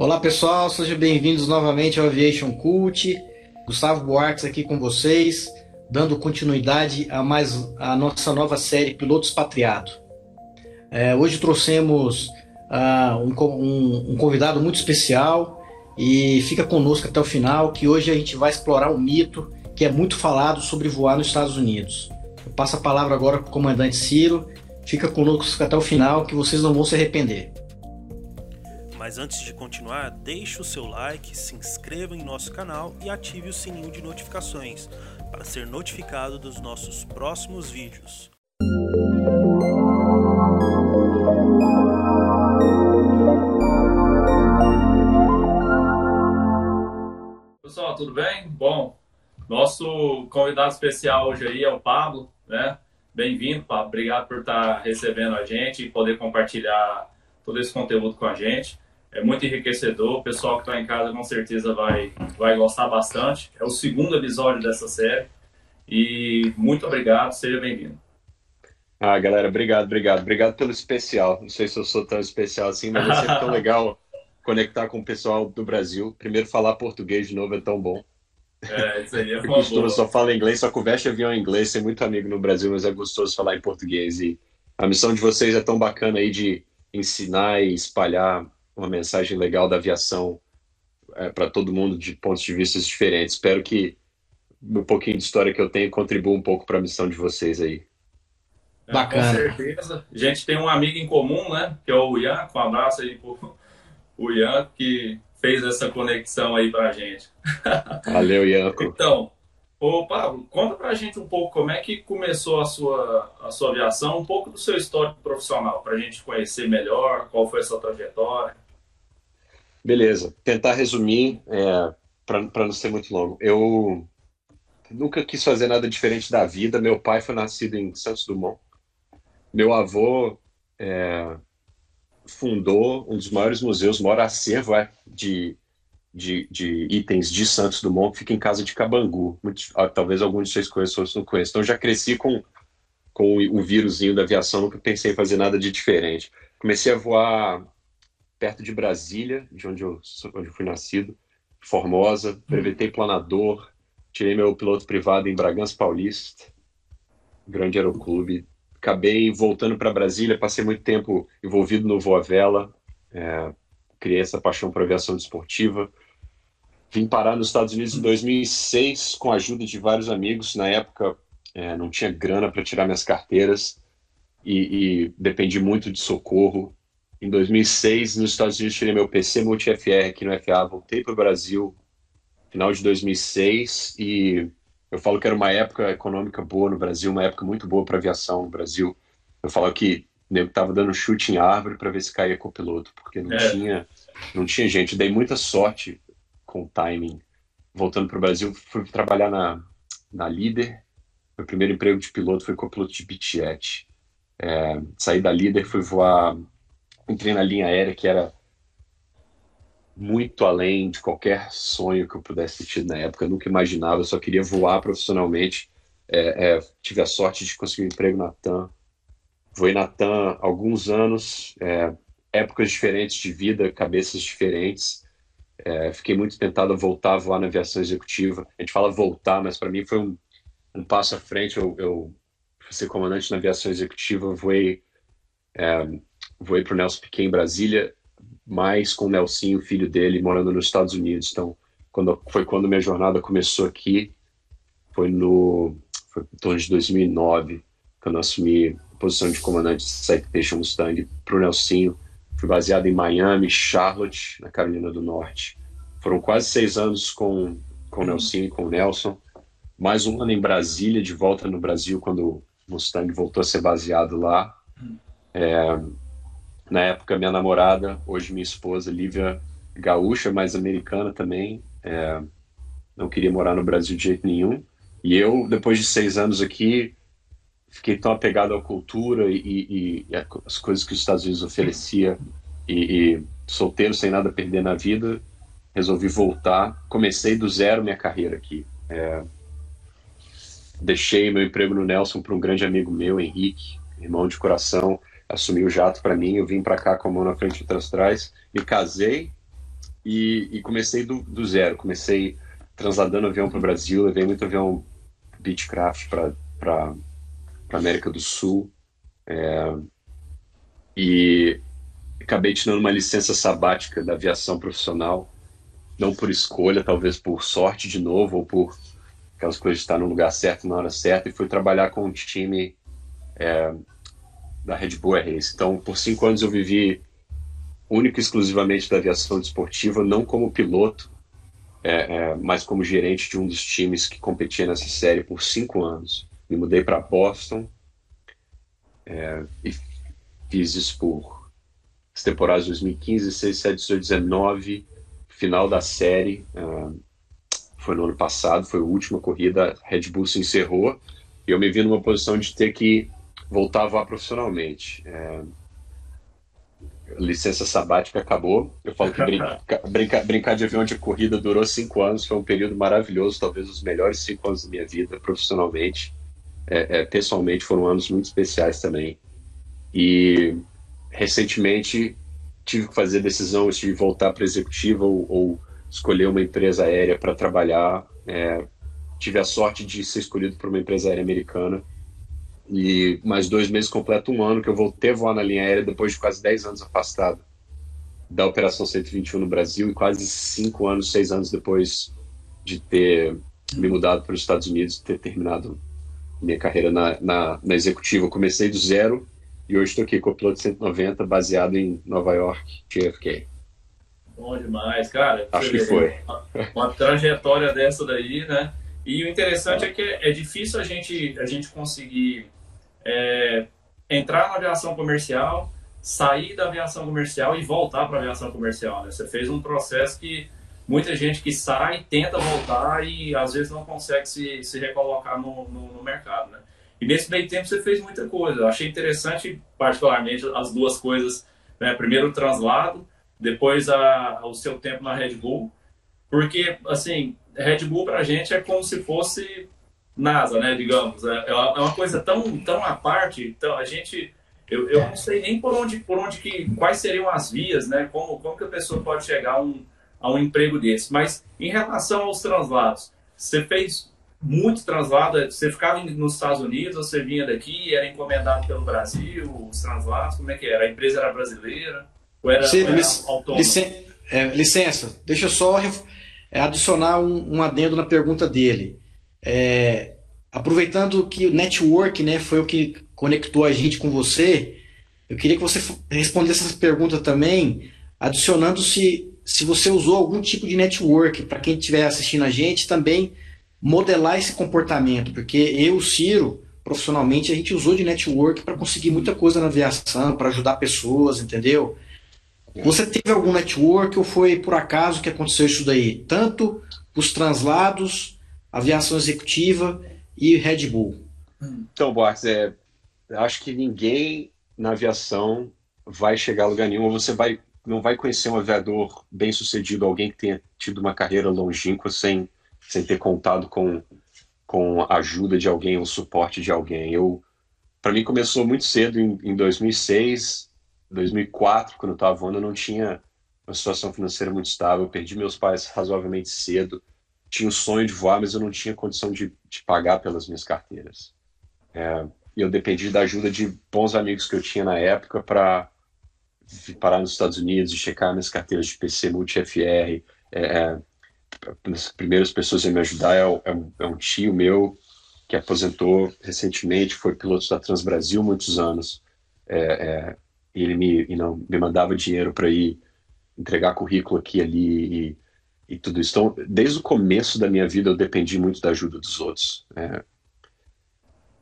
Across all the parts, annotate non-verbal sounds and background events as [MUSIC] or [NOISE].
Olá pessoal, sejam bem-vindos novamente ao Aviation Cult. Gustavo Buarques aqui com vocês, dando continuidade a mais a nossa nova série Piloto Expatriado. É, hoje trouxemos uh, um, um, um, convidado muito especial e fica conosco até o final, que hoje a gente vai explorar um mito que é muito falado sobre voar nos Estados Unidos. Eu passo a palavra agora para o comandante Ciro. Fica conosco até o final, que vocês não vão se arrepender. Mas antes de continuar, deixe o seu like, se inscreva em nosso canal e ative o sininho de notificações para ser notificado dos nossos próximos vídeos. Pessoal, tudo bem? Bom, nosso convidado especial hoje aí é o Pablo, né? Bem-vindo, Pablo. Obrigado por estar recebendo a gente e poder compartilhar todo esse conteúdo com a gente é muito enriquecedor. O pessoal que está em casa com certeza vai, vai gostar bastante. É o segundo episódio dessa série. E muito obrigado, seja bem-vindo. Ah, galera, obrigado, obrigado. Obrigado pelo especial. Não sei se eu sou tão especial assim, mas é sempre tão [LAUGHS] legal conectar com o pessoal do Brasil. Primeiro, falar português de novo é tão bom. É, isso aí é [LAUGHS] costumo só falar inglês, só conversa avião em inglês. Tem muito amigo no Brasil, mas é gostoso falar em português. E a missão de vocês é tão bacana aí de ensinar e espalhar uma mensagem legal da aviação é, para todo mundo de pontos de vista diferentes. Espero que um pouquinho de história que eu tenho contribua um pouco para a missão de vocês aí. É, Bacana. Com certeza. A gente tem um amigo em comum, né? Que é o Ian. Um abraço aí pro o Ian, que fez essa conexão aí para a gente. Valeu, Ian. [LAUGHS] Então, Ô, Pablo, conta pra gente um pouco como é que começou a sua, a sua aviação, um pouco do seu histórico profissional, pra gente conhecer melhor qual foi a sua trajetória. Beleza, tentar resumir é, para não ser muito longo. Eu nunca quis fazer nada diferente da vida. Meu pai foi nascido em Santos Dumont. Meu avô é, fundou um dos maiores museus, maior acervo é, de de, de itens de Santos Dumont que fica em casa de Cabangu. Muito, ah, talvez alguns de vocês conheçam, outros não conheçam. Então já cresci com, com o vírusinho da aviação, nunca pensei em fazer nada de diferente. Comecei a voar perto de Brasília, de onde eu, onde eu fui nascido, Formosa, brevetei planador, tirei meu piloto privado em Bragança Paulista, grande aeroclube. Acabei voltando para Brasília, passei muito tempo envolvido no Voa Vela, é, criei essa paixão por aviação desportiva. Vim parar nos Estados Unidos em 2006 com a ajuda de vários amigos. Na época, é, não tinha grana para tirar minhas carteiras e, e, dependi muito de socorro. Em 2006, nos Estados Unidos, tirei meu PC Multi-FR aqui no FA, voltei para o Brasil final de 2006 e eu falo que era uma época econômica boa no Brasil, uma época muito boa para aviação no Brasil. Eu falo que nego tava dando chute em árvore para ver se caía com o piloto, porque não é. tinha não tinha gente. Dei muita sorte com o timing. Voltando para o Brasil, fui trabalhar na, na Líder. Meu primeiro emprego de piloto foi copiloto de Bitjet. É, saí da Líder, fui voar, entrei na linha aérea que era muito além de qualquer sonho que eu pudesse ter tido na época. Eu nunca imaginava, eu só queria voar profissionalmente. É, é, tive a sorte de conseguir um emprego na TAM Voei na TAM alguns anos, é, épocas diferentes de vida, cabeças diferentes. É, fiquei muito tentado a voltar a voar na aviação executiva. A gente fala voltar, mas para mim foi um, um, passo à frente. Eu, eu ser comandante na aviação executiva, voei, é, voei para o Nelson Piquet em Brasília, mais com o Nelsinho, filho dele, morando nos Estados Unidos. Então, quando, foi quando minha jornada começou aqui, foi no foi em torno de 2009, quando eu assumi posição de comandante de Citation Mustang para o Nelsinho. Fui baseado em Miami, Charlotte, na Carolina do Norte. Foram quase seis anos com, com o Nelsinho com o Nelson. Mais um ano em Brasília, de volta no Brasil, quando o Mustang voltou a ser baseado lá. É, na época, minha namorada, hoje minha esposa, Lívia Gaúcha, mas americana também, é, não queria morar no Brasil de jeito nenhum. E eu, depois de seis anos aqui, fiquei tão apegado à cultura e, e, e as coisas que os Estados Unidos oferecia e, e, solteiro sem nada a perder na vida resolvi voltar comecei do zero minha carreira aqui é, deixei meu emprego no Nelson para um grande amigo meu Henrique irmão de coração assumiu o jato para mim eu vim para cá com a mão na frente e atrás me casei e, e comecei do, do, zero. Comecei transladando avião para o Brasil, levei muito avião Beechcraft para a América do Sul. É, e acabei tirando uma licença sabática da aviação profissional, não por escolha, talvez por sorte de novo, ou por aquelas coisas de estar no lugar certo na hora certa, e fui trabalhar com um time é, da Red Bull Race. Então, por cinco anos eu vivi único e exclusivamente da aviação desportiva, não como piloto, é, é, mas como gerente de um dos times que competia nessa série por cinco anos. Me mudei para Boston é, e fiz isso por as temporadas 2015, 16, 17, 18, 19, final da série. É, foi no ano passado, foi a última corrida, a Red Bull se encerrou e eu me vi numa posição de ter que voltar a voar profissionalmente. É, licença sabática acabou. Eu falo que brinca, [LAUGHS] brinca, brincar de avião de corrida durou cinco anos, foi um período maravilhoso, talvez os melhores cinco anos da minha vida profissionalmente. É, é, pessoalmente foram anos muito especiais também. E recentemente tive que fazer a decisão de voltar para executiva ou, ou, escolher uma empresa aérea para trabalhar. É, tive a sorte de ser escolhido por uma empresa aérea americana e mais dois meses completo um ano que eu voltei a voar na linha aérea depois de quase 10 anos afastado da Operação 121 no Brasil e quase cinco anos, seis anos depois de ter me mudado para os Estados Unidos ter terminado minha carreira na, na, na executiva. Eu comecei do zero e hoje estou aqui com o piloto 190 baseado em Nova York, JFK. Bom demais, cara. Acho que foi. Uma, uma trajetória dessa daí, né? E o interessante é que é difícil a gente, a gente conseguir é, entrar na aviação comercial, sair da aviação comercial e voltar para a aviação comercial. Né? Você fez um processo que muita gente que sai tenta voltar e às vezes não consegue se, se recolocar no, no, no mercado. Né? E nesse meio tempo você fez muita coisa. Eu achei interessante, particularmente, as duas coisas. Né? Primeiro o translado, depois a, o seu tempo na Red Bull. Porque, assim, Red Bull para a gente é como se fosse NASA, né, digamos. É, é, é uma coisa tão, tão à parte, então a gente... Eu, eu não sei nem por onde, por onde que, quais seriam as vias, né, como, como que a pessoa pode chegar a um, a um emprego desse. Mas em relação aos translados, você fez muito translado, você ficava nos Estados Unidos, você vinha daqui, era encomendado pelo Brasil, os translados, como é que era? A empresa era brasileira? Ou era, Sim, ou era lic, licen, é, licença, deixa eu só é, adicionar um, um adendo na pergunta dele. É, aproveitando que o network né, foi o que conectou a gente com você, eu queria que você respondesse essa pergunta também, adicionando se, se você usou algum tipo de network, para quem estiver assistindo a gente, também modelar esse comportamento, porque eu, Ciro, profissionalmente, a gente usou de network para conseguir muita coisa na aviação, para ajudar pessoas, entendeu? Você teve algum network ou foi por acaso que aconteceu isso daí? Tanto os translados, aviação executiva e Red Bull. Então, Boartes, é, acho que ninguém na aviação vai chegar a lugar nenhum, ou você vai, não vai conhecer um aviador bem sucedido, alguém que tenha tido uma carreira longínqua sem, sem ter contado com, com a ajuda de alguém, o suporte de alguém. Eu, para mim, começou muito cedo, em, em 2006, 2004, quando eu estava voando, eu não tinha uma situação financeira muito estável, eu perdi meus pais razoavelmente cedo, tinha o sonho de voar, mas eu não tinha condição de, de pagar pelas minhas carteiras. É, eu dependi da ajuda de bons amigos que eu tinha na época para parar nos Estados Unidos e checar minhas carteiras de PC Multi-FR. É, é, as primeiras pessoas a me ajudar é, é, um, é um tio meu que aposentou recentemente, foi piloto da Transbrasil muitos anos. É, é, e ele me, you know, me mandava dinheiro para ir entregar currículo aqui e ali e e tudo isso. Então, desde o começo da minha vida, eu dependi muito da ajuda dos outros. É,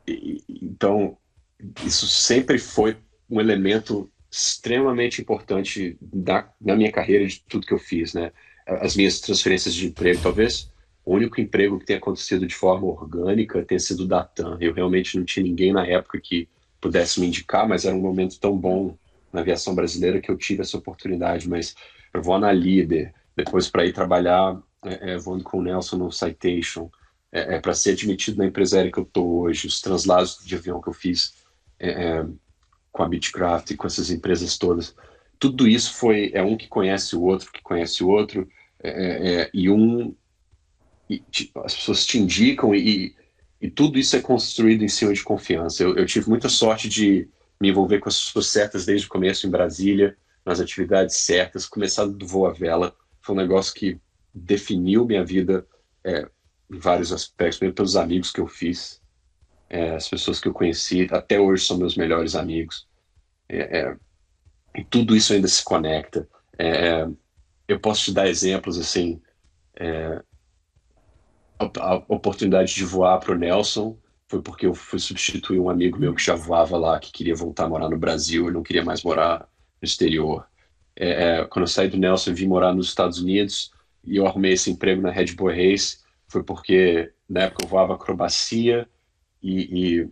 e, então, isso sempre foi um elemento extremamente importante da, minha carreira, de tudo que eu fiz. Né? As minhas transferências de emprego, talvez o único emprego que tenha acontecido de forma orgânica tenha sido da TAM. Eu realmente não tinha ninguém na época que pudesse me indicar, mas era um momento tão bom na aviação brasileira que eu tive essa oportunidade. Mas eu vou na Líder, depois para ir trabalhar é, é, voando com o Nelson no Citation, é, é para ser admitido na empresa aérea que eu estou hoje, os translados de avião que eu fiz é, é, com a Beechcraft com essas empresas todas. tudo isso foi é um que conhece o outro, que conhece o outro, é, é, é e um e, as pessoas te indicam e, e tudo isso é construído em cima de confiança. Eu, eu, tive muita sorte de me envolver com as pessoas certas desde o começo em Brasília, nas atividades certas, começando do Voa Vela, foi um negócio que definiu minha vida é, em vários aspectos, mesmo pelos amigos que eu fiz, é, as pessoas que eu conheci, até hoje são meus melhores amigos. É, é e tudo isso ainda se conecta. É, eu posso te dar exemplos assim. É, a, a, oportunidade de voar para o Nelson foi porque eu fui substituir um amigo meu que já voava lá, que queria voltar a morar no Brasil e não queria mais morar no exterior. É, quando eu saí do Nelson e vim morar nos Estados Unidos e eu arrumei esse emprego na Red Bull Race, foi porque na época eu voava acrobacia e, e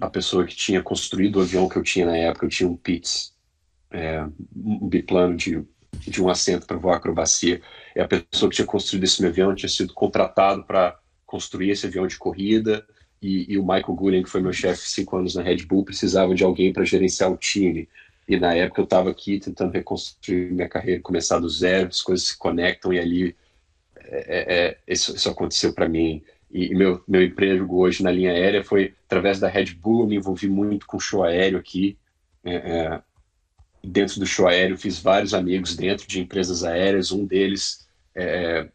a pessoa que tinha construído o avião que eu tinha na época, eu tinha um Pitts, é, um biplano de, de um assento para voar acrobacia. E a pessoa que tinha construído esse meu avião tinha sido contratado para construir esse avião de corrida. E, e o Michael Gullian, que foi meu chefe cinco anos na Red Bull, precisava de alguém para gerenciar o time. E na época eu estava aqui tentando reconstruir minha carreira, começar do zero, as coisas se conectam e ali é, é, é isso, isso, aconteceu para mim. E, e, meu, meu emprego hoje na linha aérea foi através da Red Bull, eu me envolvi muito com show aéreo aqui. É, é dentro do show aéreo, fiz vários amigos dentro de empresas aéreas. Um deles é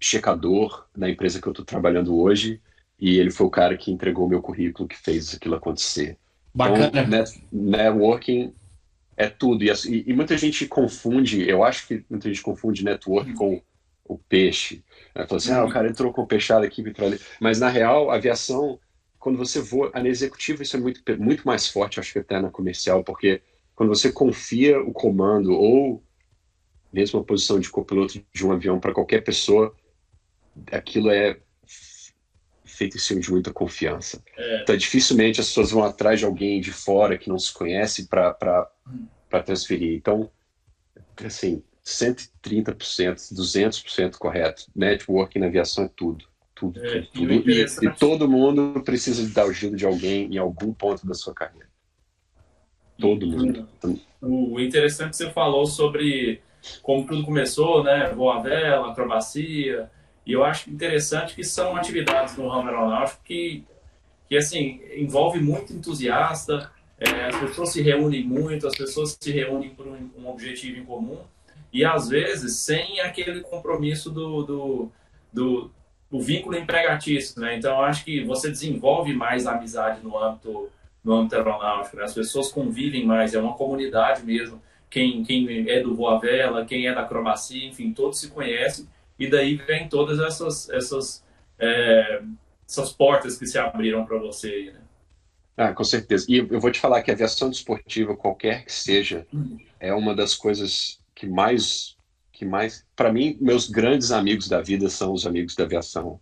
checador na empresa que eu estou trabalhando hoje. E ele foi o cara que entregou meu currículo, que fez aquilo acontecer. Bacana. Então, net, networking é tudo. E, e, muita gente confunde, eu acho que muita gente confunde networking com o peixe. Né? Fala assim, ah, o cara entrou com peixada aqui, ali. Mas, na real, a aviação, quando você voa, na executiva isso é muito, muito mais forte, acho que até na comercial, porque quando você confia o comando ou mesmo a posição de copiloto de um avião para qualquer pessoa, aquilo é feito em cima de muita confiança. É. Então, dificilmente as pessoas vão atrás de alguém de fora que não se conhece para transferir. Então, assim, 130%, 200% correto. Networking na aviação é tudo. Tudo, é, tudo, tudo. E, e, todo mundo precisa de dar ajuda de alguém em algum ponto da sua carreira. Todo mundo. O interessante que você falou sobre como tudo começou, né? Voa vela, acrobacia. E eu acho interessante que são atividades no ramo aeronáutico que, que assim, envolve muito entusiasta, é, as pessoas se reúnem muito, as pessoas se reúnem por um, um, objetivo em comum e às vezes sem aquele compromisso do, do, do, do vínculo empregatício, né? Então acho que você desenvolve mais amizade no âmbito no âmbito aeronáutico. Né? As pessoas convivem mais, é uma comunidade mesmo. Quem, quem é do voa vela, quem é da acrobacia, enfim, todos se conhecem e daí vem todas essas essas é, essas portas que se abriram para você. Né? Ah, com certeza. E eu vou te falar que a aviação desportiva, qualquer que seja, é uma das coisas que mais que mais para mim meus grandes amigos da vida são os amigos da aviação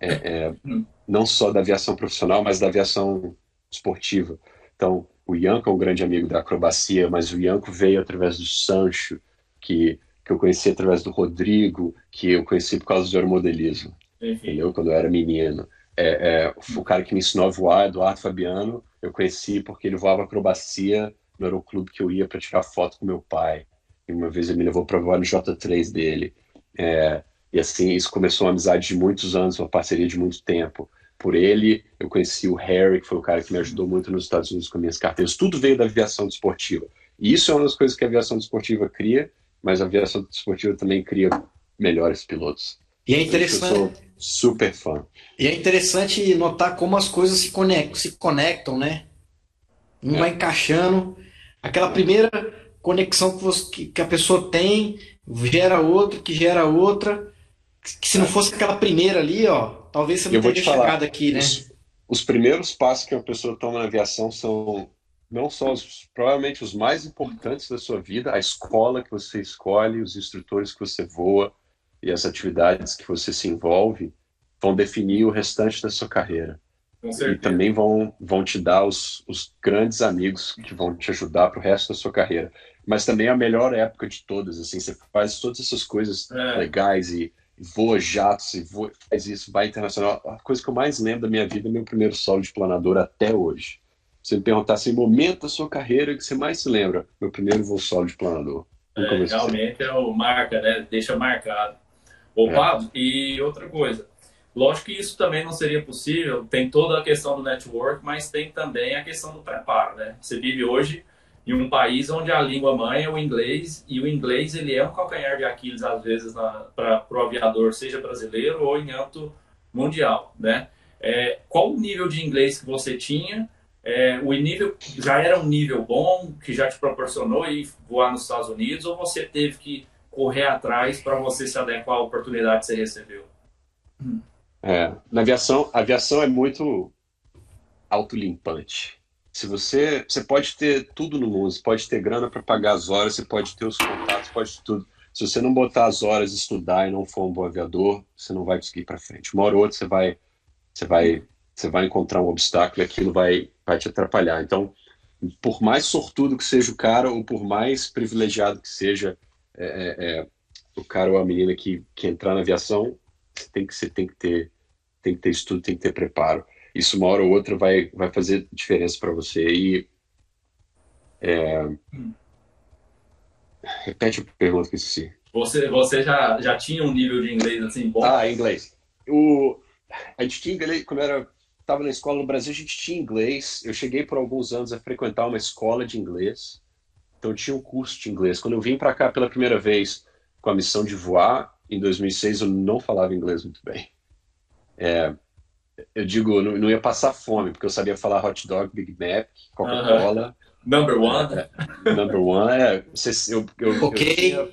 é, é, hum. não só da aviação profissional mas da aviação esportiva. Então, o Ianco é um grande amigo da acrobacia, mas o Ianco veio através do Sancho, que, que eu conheci através do Rodrigo, que eu conheci por causa do aeromodelismo, entendeu? Quando eu era menino. É, é, o cara que me ensinou a voar, Eduardo Fabiano, eu conheci porque ele voava acrobacia no aeroclube que eu ia para tirar foto com meu pai. E uma vez ele me levou para voar no J3 dele. É, e assim, isso começou uma amizade de muitos anos, uma parceria de muito tempo por ele. Eu conheci o Harry, que foi o cara que me ajudou muito nos Estados Unidos com minhas carteiras. Tudo veio da aviação desportiva. E isso é uma das coisas que a aviação desportiva cria, mas a aviação desportiva também cria melhores pilotos. E é interessante. Eu sou super fã. E é interessante notar como as coisas se conectam, se conectam né? Um é. vai encaixando. Aquela primeira conexão que, você, que a pessoa tem gera outra, que gera outra. Que se não fosse aquela primeira ali, ó, Talvez você não tenha chegado aqui, né? Os, os, primeiros passos que uma pessoa toma na aviação são não só os, provavelmente os mais importantes da sua vida, a escola que você escolhe, os instrutores que você voa e as atividades que você se envolve vão definir o restante da sua carreira. E também vão, vão te dar os, os grandes amigos que vão te ajudar para o resto da sua carreira. Mas também é a melhor época de todas, assim, você faz todas essas coisas é. legais e voa jatos e voa, faz isso, vai internacional. A coisa que eu mais lembro da minha vida é meu primeiro solo de planador até hoje. você me perguntar assim, momento da sua carreira que você mais se lembra, meu primeiro voo solo de planador. É, realmente é o marca, né? Deixa marcado. Ô, é. Pablo, e outra coisa. Lógico que isso também não seria possível, tem toda a questão do network, mas tem também a questão do preparo, né? Você vive hoje em um país onde a língua mãe é o inglês, e o inglês ele é um calcanhar de Aquiles, às vezes, para o aviador, seja brasileiro ou em âmbito mundial, né? É, qual o nível de inglês que você tinha? É, o nível já era um nível bom, que já te proporcionou ir voar nos Estados Unidos, ou você teve que correr atrás para você se adequar à oportunidade que você recebeu? É, na aviação, a aviação é muito autolimpante. Se você, você pode ter tudo no mundo, você pode ter grana para pagar as horas, você pode ter os contatos, pode ter tudo. Se você não botar as horas, estudar e não for um bom aviador, você não vai conseguir ir para frente. Uma hora ou outra você vai, você vai, você vai encontrar um obstáculo e aquilo vai, vai te atrapalhar. Então, por mais sortudo que seja o cara ou por mais privilegiado que seja é, é, é o cara ou a menina que, que entrar na aviação, você tem que, você tem que ter tem que ter estudo, tem que ter preparo. Isso uma hora ou outra vai, vai fazer diferença para você. E é... repete a pergunta que eu esqueci. Você, você já, já tinha um nível de inglês assim bom? Ah, inglês. O, a gente tinha inglês, quando eu era, estava na escola no Brasil, a gente tinha inglês. Eu cheguei por alguns anos a frequentar uma escola de inglês. Então tinha um curso de inglês. Quando eu vim para cá pela primeira vez com a missão de voar, em 2006, eu não falava inglês muito bem. É, eu digo, não, não, ia passar fome, porque eu sabia falar hot dog, Big Mac, Coca-Cola. Uh -huh. Number one. É, number one, é. Eu, eu, ok. Eu tinha,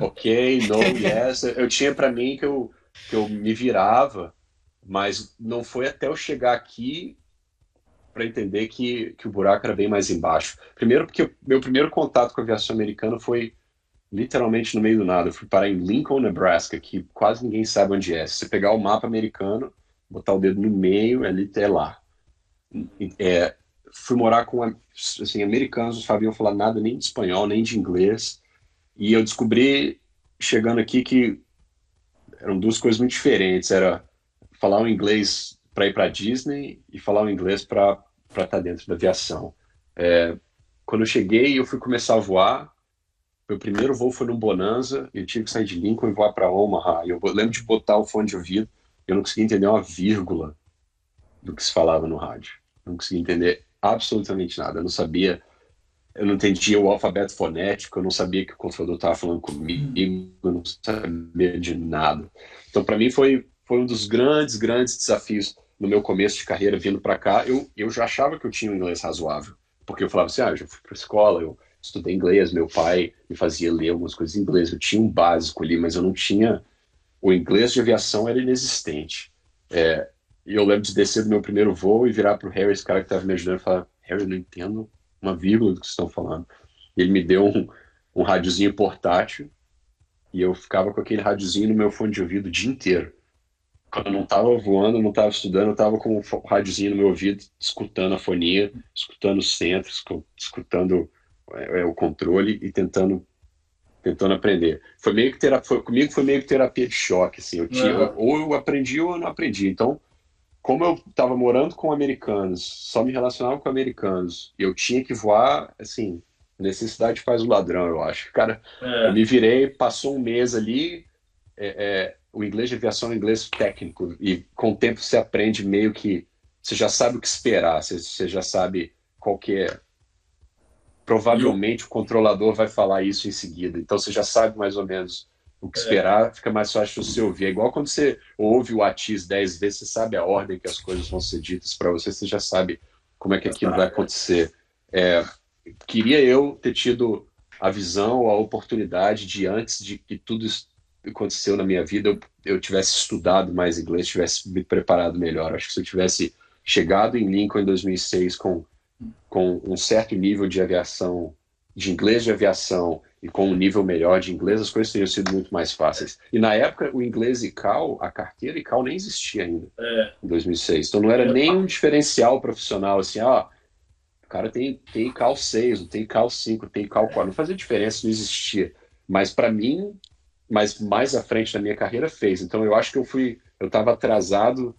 ok, no, yes. Eu tinha para mim que eu, que eu me virava, mas não foi até eu chegar aqui para entender que, que o buraco era bem mais embaixo. Primeiro, porque meu primeiro contato com a aviação americana foi literalmente no meio do nada. Eu fui parar em Lincoln, Nebraska, que quase ninguém sabe onde é. Se você pegar o mapa americano, botar o dedo no meio, é ali até lá. É, fui morar com assim, americanos, não sabiam falar nada nem de espanhol, nem de inglês. E eu descobri, chegando aqui, que eram duas coisas muito diferentes. Era falar o inglês para ir para Disney e falar o inglês para estar tá dentro da aviação. É, quando eu cheguei, eu fui começar a voar. Meu primeiro voo foi no Bonanza, eu tive que sair de Lincoln e voar para Omaha. Eu lembro de botar o fone de ouvido, eu não conseguia entender uma vírgula do que se falava no rádio. Eu não conseguia entender absolutamente nada. Eu não sabia, eu não entendia o alfabeto fonético, eu não sabia que o controlador estava falando comigo, eu não sabia de nada. Então, para mim, foi, foi um dos grandes, grandes desafios no meu começo de carreira vindo para cá. Eu, eu já achava que eu tinha um inglês razoável, porque eu falava assim: ah, eu já fui para escola, eu estudei inglês, meu pai me fazia ler algumas coisas em inglês, eu tinha um básico ali, mas eu não tinha. O inglês de aviação era inexistente. É, e eu lembro de descer do meu primeiro voo e virar para o Harry, esse cara que estava me ajudando, e falar: Harry, eu não entendo uma vírgula do que estão falando. Ele me deu um, um rádiozinho portátil e eu ficava com aquele rádiozinho no meu fone de ouvido o dia inteiro. Quando eu não estava voando, não estava estudando, eu estava com o rádiozinho no meu ouvido, escutando a fonia, escutando os centros, escutando é, é, o controle e tentando tentando aprender. Foi meio que terapia, foi, comigo foi meio que terapia de choque, assim. Eu tinha, uhum. ou eu aprendi ou eu não aprendi. Então, como eu estava morando com americanos, só me relacionava com americanos, eu tinha que voar, assim, necessidade faz o ladrão, eu acho. Cara, é. eu me virei, passou um mês ali, é, é, o inglês de aviação é um inglês técnico, e com o tempo você aprende meio que, você já sabe o que esperar, você, você já sabe qual que é provavelmente o controlador vai falar isso em seguida. Então você já sabe mais ou menos o que é. esperar, fica mais fácil você ouvir. É igual quando você ouve o ATIS 10 vezes, você sabe a ordem que as coisas vão ser ditas para você, você já sabe como é que aquilo vai acontecer. É, queria eu ter tido a visão, a oportunidade de antes de que tudo isso aconteceu na minha vida, eu, eu tivesse estudado mais inglês, tivesse me preparado melhor. Acho que se eu tivesse chegado em Lincoln em 2006 com com um certo nível de aviação, de inglês de aviação e com um nível melhor de inglês, as coisas teriam sido muito mais fáceis. E na época, o inglês e cal, a carteira e cal nem existia ainda, é. em 2006. Então não era nem um diferencial profissional, assim, ah, o cara tem, tem cal 6, tem cal 5, tem cal 4. Não fazia diferença, não existia. Mas para mim, mas mais à frente da minha carreira fez. Então eu acho que eu fui, eu estava atrasado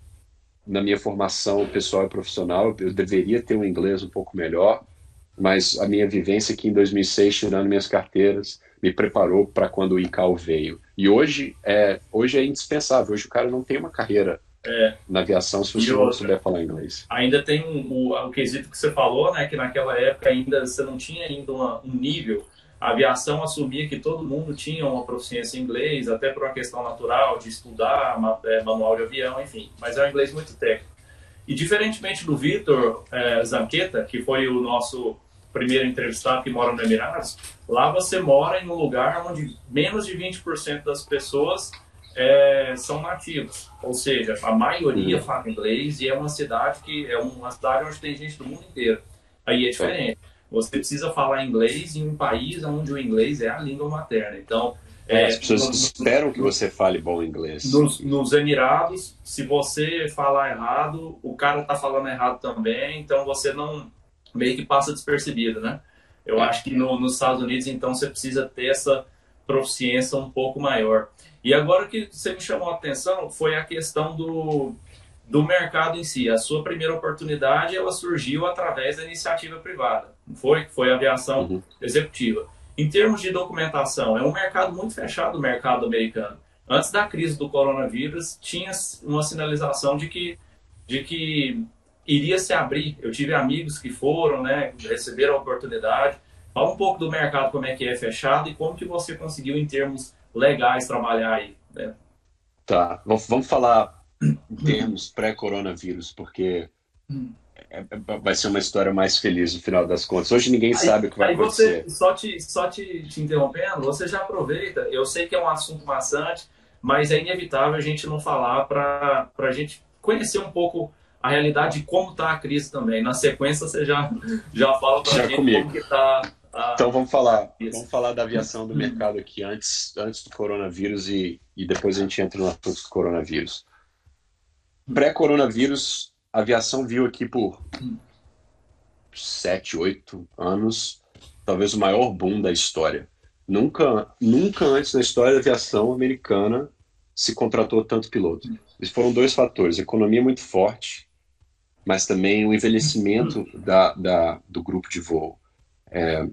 na minha formação pessoal e profissional, eu deveria ter um inglês um pouco melhor, mas a minha vivência aqui em 2006, tirando minhas carteiras, me preparou para quando o ICAO veio. E hoje é, hoje é indispensável. Hoje o cara não tem uma carreira é. na aviação se você não souber falar inglês. Ainda tem um, o, o quesito que você falou, né, que naquela época ainda você não tinha ainda uma, um nível. A aviação assumia que todo mundo tinha uma proficiência em inglês, até por uma questão natural de estudar é, manual de avião, enfim. Mas é um inglês muito técnico. E diferentemente do Vitor é, Zanqueta, que foi o nosso primeiro entrevistado que mora no Emirados, lá você mora em um lugar onde menos de 20% das pessoas é, são nativos, ou seja, a maioria uhum. fala inglês e é uma cidade que é uma cidade onde tem gente do mundo inteiro. Aí é diferente. Você precisa falar inglês em um país onde o inglês é a língua materna. Então, é, as pessoas no, esperam que você fale bom inglês. Nos, nos, Emirados, se você falar errado, o cara tá falando errado também, então você não meio que passa despercebido, né? Eu acho que no, nos Estados Unidos, então, você precisa ter essa proficiência um pouco maior. E agora o que você me chamou a atenção foi a questão do, do mercado em si. A sua primeira oportunidade ela surgiu através da iniciativa privada, não foi? Foi a aviação uhum. executiva. Em termos de documentação, é um mercado muito fechado, o mercado americano. Antes da crise do coronavírus, tinha uma sinalização de que, de que iria se abrir. Eu tive amigos que foram, né, receberam a oportunidade. Fala um pouco do mercado, como é que é fechado e como que você conseguiu, em termos legais, trabalhar aí. Né? Tá, vamos falar em termos pré-coronavírus, porque é, vai ser uma história mais feliz no final das contas. Hoje ninguém aí, sabe o que vai acontecer. Você, só te, só te, te interrompendo, você já aproveita, eu sei que é um assunto maçante, mas é inevitável a gente não falar para a gente conhecer um pouco a realidade de como está a crise também. Na sequência, você já, já fala para a gente comigo. como que está Então vamos falar, vamos falar da aviação do mercado aqui antes, antes do coronavírus e, e depois a gente entra no assunto do coronavírus. Pré-coronavírus, a aviação viu aqui por sete, oito anos, talvez o maior boom da história. Nunca, nunca antes na história da aviação americana se contratou tanto piloto. Esses foram dois fatores: economia muito forte mas também o envelhecimento da, da do grupo de voo. É,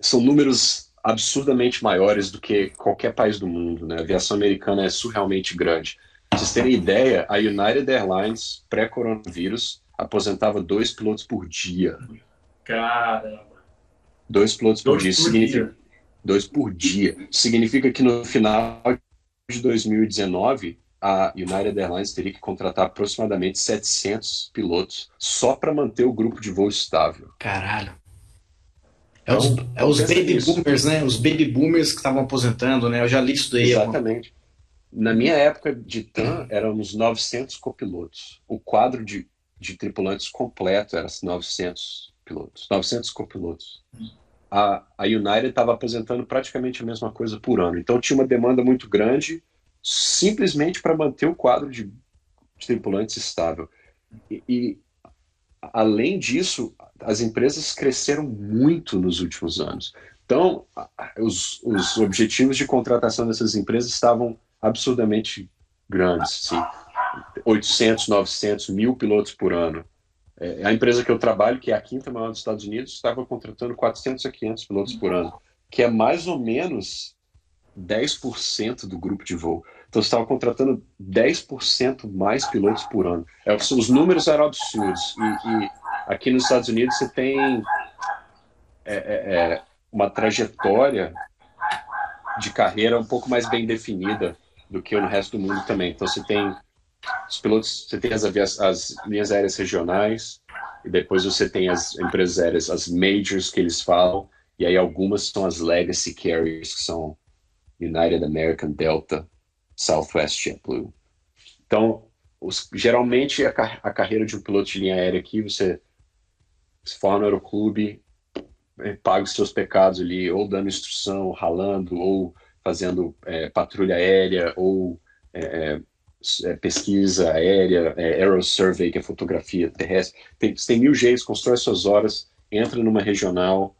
são números absurdamente maiores do que qualquer país do mundo. Né? A aviação americana é surrealmente grande. Vocês terem ideia, a United Airlines, pré-coronavírus, aposentava dois pilotos por dia. Caramba! Dois pilotos dois por dia. Por significa, dia. Dois por dia. Significa que no final de 2019, a United Airlines teria que contratar aproximadamente 700 pilotos só para manter o grupo de voo estável. Caralho. É, então, os, é os baby isso. boomers, né? Os baby boomers que estavam aposentando, né? Eu já li isso daí. Exatamente. Na minha época de TAM, éramos 900 copilotos. O quadro de, de tripulantes completo era 900 pilotos, 900 copilotos. A, a United estava aposentando praticamente a mesma coisa por ano. Então tinha uma demanda muito grande simplesmente para manter o quadro de, de tripulantes estável. E, e, além disso, as empresas cresceram muito nos últimos anos. Então, os, os objetivos de contratação dessas empresas estavam absurdamente grandes, sim. 800, 900, mil pilotos por ano. É, a empresa que eu trabalho, que é a quinta maior dos Estados Unidos, estava contratando 400 a 500 pilotos por ano, que é mais ou menos 10% do grupo de voo. Então você estava contratando 10% mais pilotos por ano. É, os números eram absurdos. E, e aqui nos Estados Unidos você tem é, é, é, uma trajetória de carreira um pouco mais bem definida do que no resto do mundo também. Então você tem os pilotos, você tem as, avias, as linhas aéreas regionais, e depois você tem as empresas aéreas, as majors que eles falam, e aí algumas são as legacy carriers, que são United American, Delta, Southwest JetBlue. Então, os, geralmente a, a, carreira de um piloto de linha aérea aqui, você se for no aeroclube, paga os seus pecados ali, ou dando instrução, ralando, ou fazendo é, patrulha aérea, ou é, é, é pesquisa aérea, é, aero survey, que é fotografia terrestre. Tem, tem mil jeitos, constrói suas horas, entra numa regional,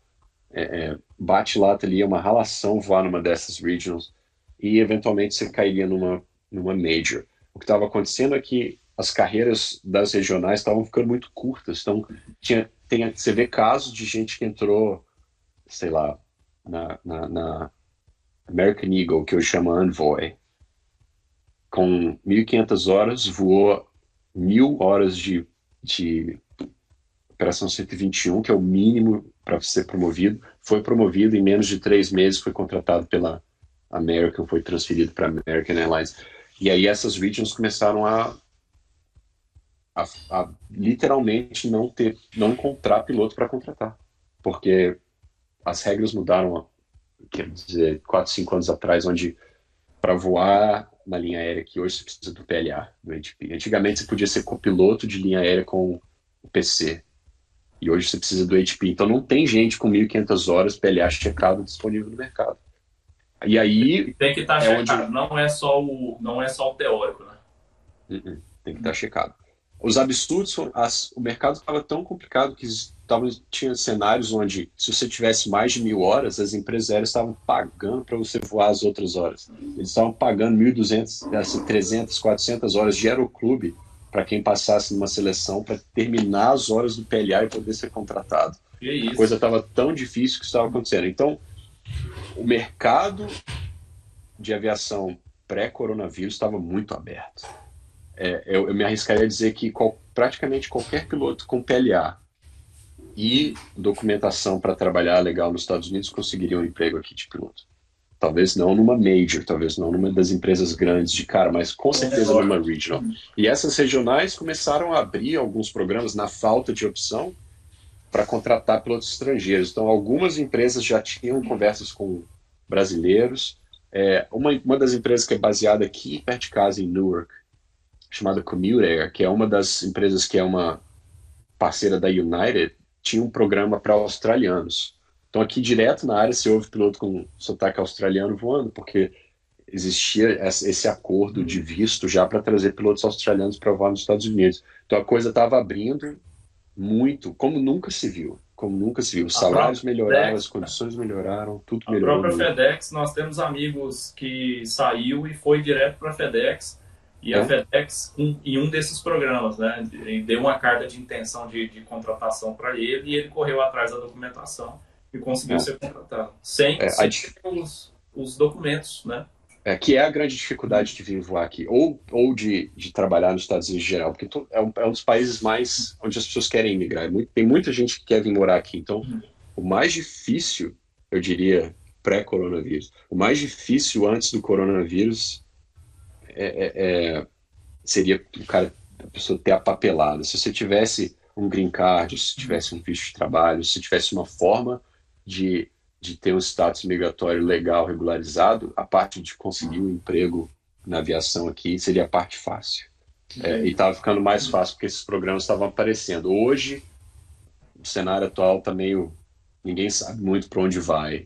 bate lata ali, é uma ralação voar numa dessas regionals e eventualmente você cairia numa, numa major. O que estava acontecendo é que as carreiras das regionais estavam ficando muito curtas. Então, tinha, tem, você vê casos de gente que entrou, sei lá, na, na, na American Eagle, que eu chamo Envoy, com 1.500 horas, voou mil horas de, de Operação 121, que é o mínimo para ser promovido. Foi promovido em menos de três meses, foi contratado pela American, foi transferido para American Airlines. E aí essas regions começaram a, a, a literalmente não ter, não encontrar piloto para contratar, porque as regras mudaram, quer dizer, quatro, cinco anos atrás, onde para voar na linha aérea que hoje você precisa do PLA, do HP. Antigamente você podia ser copiloto de linha aérea com o PC. E hoje você precisa do HP. Então não tem gente com 1.500 horas PLA checado disponível no mercado. E aí. Tem que estar tá é checado, onde... não, é só o, não é só o teórico, né? Uh -uh, tem que estar tá checado. Os absurdos, as, o mercado estava tão complicado que tava, tinha cenários onde, se você tivesse mais de mil horas, as empresas aéreas estavam pagando para você voar as outras horas. Eles estavam pagando 1.200, assim, 300, 400 horas de aeroclube para quem passasse numa seleção para terminar as horas do PLA e poder ser contratado. A coisa estava tão difícil que estava acontecendo. Então, o mercado de aviação pré-coronavírus estava muito aberto. É, eu, eu, me arriscaria a dizer que qual, praticamente qualquer piloto com PLA e documentação para trabalhar legal nos Estados Unidos conseguiria um emprego aqui de piloto. Talvez não numa major, talvez não numa das empresas grandes de cara, mas com certeza numa regional. E essas regionais começaram a abrir alguns programas na falta de opção para contratar pilotos estrangeiros. Então, algumas empresas já tinham conversas com brasileiros. É, uma, uma das empresas que é baseada aqui perto de casa, em Newark, chamada Commute Air, que é uma das empresas que é uma parceira da United, tinha um programa para australianos. Então, aqui direto na área, se houve piloto com sotaque australiano voando, porque existia esse acordo de visto já para trazer pilotos australianos para voar nos Estados Unidos. Então, a coisa estava abrindo muito, como nunca se viu. Como nunca se viu. Os salários melhoraram, FedEx, as condições melhoraram, tudo melhorou. A própria FedEx, nós temos amigos que saiu e foi direto para a FedEx. E é? a FedEx, um, em um desses programas, né, deu uma carta de intenção de, de contratação para ele e ele correu atrás da documentação e conseguiu é. ser contratado. Sem, é, sem a... os, os documentos, né? É, que é a grande dificuldade de vir voar aqui, ou, ou de, de trabalhar nos Estados Unidos em geral, porque é um, é um dos países mais onde as pessoas querem emigrar. É tem muita gente que quer vir morar aqui. Então, uhum. o mais difícil, eu diria, pré-coronavírus, o mais difícil antes do coronavírus é, é, é, seria o cara, a pessoa ter a papelada. Se você tivesse um green card, se tivesse um visto de trabalho, se tivesse uma forma de de ter um status migratório legal, regularizado, a parte de conseguir um emprego na aviação aqui seria a parte fácil. É, e estava ficando mais fácil porque esses programas estavam aparecendo. Hoje, o cenário atual está meio. Ninguém sabe muito para onde vai.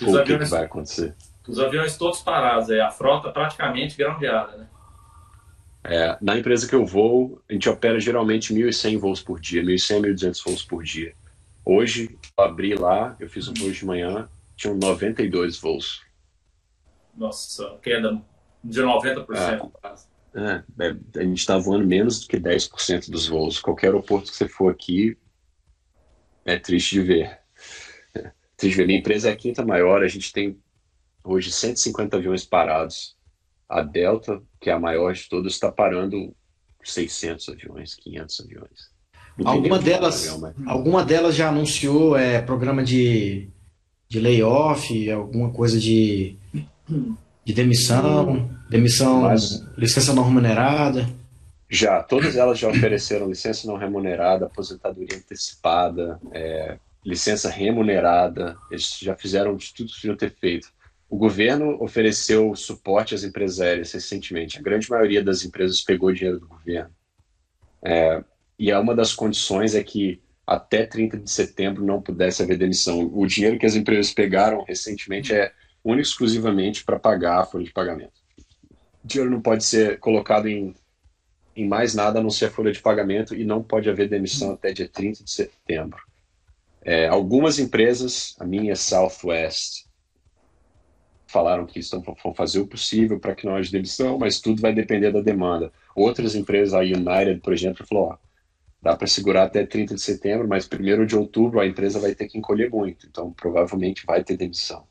Os o que, que, vai acontecer. Os aviões todos parados, é a frota praticamente groundeada, né? É, na empresa que eu vou, a gente opera geralmente 1.100 voos por dia, 1.100, 1.200 voos por dia. Hoje, eu abri lá, eu fiz um voo de manhã, tinham 92 voos. Nossa, queda de 90%. É, é, é, a gente está voando menos do que 10% dos voos. Qualquer aeroporto que você for aqui, é triste de ver. É, [LAUGHS] triste de ver. Minha empresa é a quinta maior, a gente tem hoje 150 aviões parados. A Delta, que é a maior de todas, está parando 600 aviões, 500 aviões. Alguma delas, avião, alguma delas já anunciou é, programa de, de layoff, alguma coisa de, de demissão, demissão, Mas, licença não remunerada? Já, todas elas já ofereceram licença não remunerada, aposentadoria antecipada, é, licença remunerada, eles já fizeram de tudo que deviam ter feito. O governo ofereceu suporte às empresas recentemente. A grande maioria das empresas pegou dinheiro do governo. É, e é uma das condições é que até 30 de setembro não pudesse haver demissão. O dinheiro que as empresas pegaram recentemente é único exclusivamente para pagar a folha de pagamento. O dinheiro não pode ser colocado em, em mais nada a não ser a folha de pagamento e não pode haver demissão até dia 30 de setembro. É, algumas empresas, a minha Southwest, falaram que estão vão fazer o possível para que não haja demissão, mas tudo vai depender da demanda. Outras empresas, a United, por exemplo, falou: ó, dá para segurar até 30 de setembro, mas primeiro de outubro a empresa vai ter que encolher muito, então provavelmente vai ter demissão.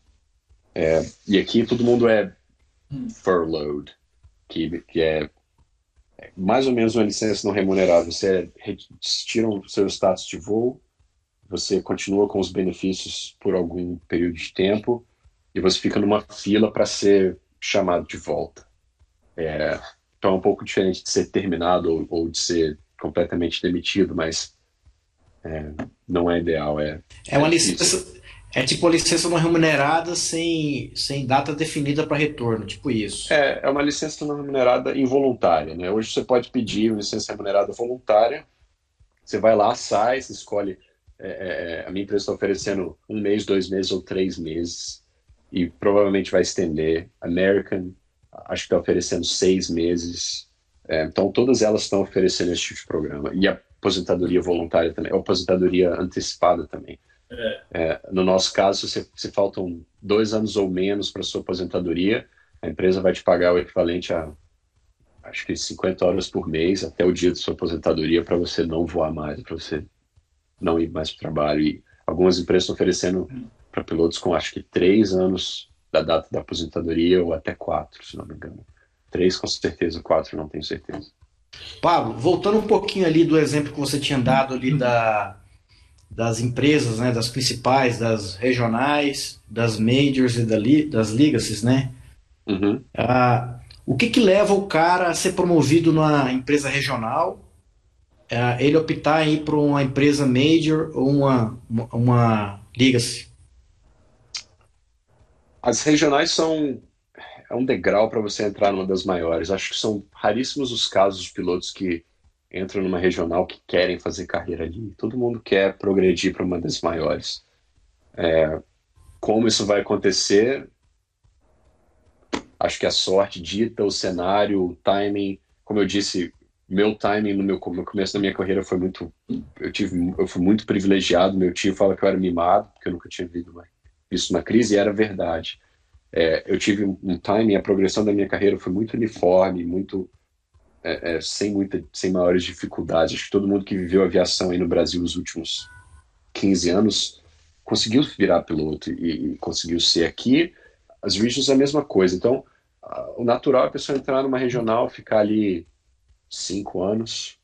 É, e aqui todo mundo é furloughed, que, que é, é mais ou menos uma licença não remunerada. Você tiram o seu status de voo, você continua com os benefícios por algum período de tempo e você fica numa fila para ser chamado de volta. É, então é um pouco diferente de ser terminado ou, ou de ser completamente demitido, mas é, não é ideal. É, é uma licença, é tipo uma licença não remunerada sem, sem data definida para retorno, tipo isso. É, é uma licença não remunerada involuntária. Né? Hoje você pode pedir uma licença remunerada voluntária. Você vai lá, sai, você escolhe. É, é, é a minha empresa está oferecendo um mês, dois meses ou três meses. E provavelmente vai estender. American, acho que está oferecendo seis meses. É, então, todas elas estão oferecendo esse tipo de programa. E a aposentadoria voluntária também, a aposentadoria antecipada também. É. É, no nosso caso, se, se faltam dois anos ou menos para sua aposentadoria, a empresa vai te pagar o equivalente a acho que 50 horas por mês até o dia de sua aposentadoria para você não voar mais, para você não ir mais para o trabalho. E algumas empresas estão oferecendo para pilotos com acho que três anos da data da aposentadoria ou até quatro, se não me engano. Três com certeza, quatro não tenho certeza. Pablo, voltando um pouquinho ali do exemplo que você tinha dado ali da, das empresas, né, das principais, das regionais, das majors e da li, das legacies, né? Uhum. Ah, o que que leva o cara a ser promovido numa empresa regional? Ah, ele optar ir para uma empresa major ou uma, uma, uma legacy? As regionais são é um degrau para você entrar numa das maiores. Acho que são raríssimos os casos de pilotos que entram numa regional que querem fazer carreira ali. Todo mundo quer progredir para uma das maiores. É, como isso vai acontecer? Acho que a sorte dita, o cenário, o timing. Como eu disse, meu timing no meu começo da minha carreira foi muito. Eu tive, eu fui muito privilegiado. Meu tio fala que eu era mimado, porque eu nunca tinha visto uma, visto uma crise, era verdade. É, eu tive um, timing, a progressão da minha carreira foi muito uniforme, muito é, é, sem, muita, sem maiores dificuldades. Acho que todo mundo que viveu aviação aí no Brasil nos últimos 15 anos conseguiu virar piloto e, e conseguiu ser aqui. As regions é a mesma coisa. Então, o natural é a pessoa entrar numa regional, ficar ali cinco anos,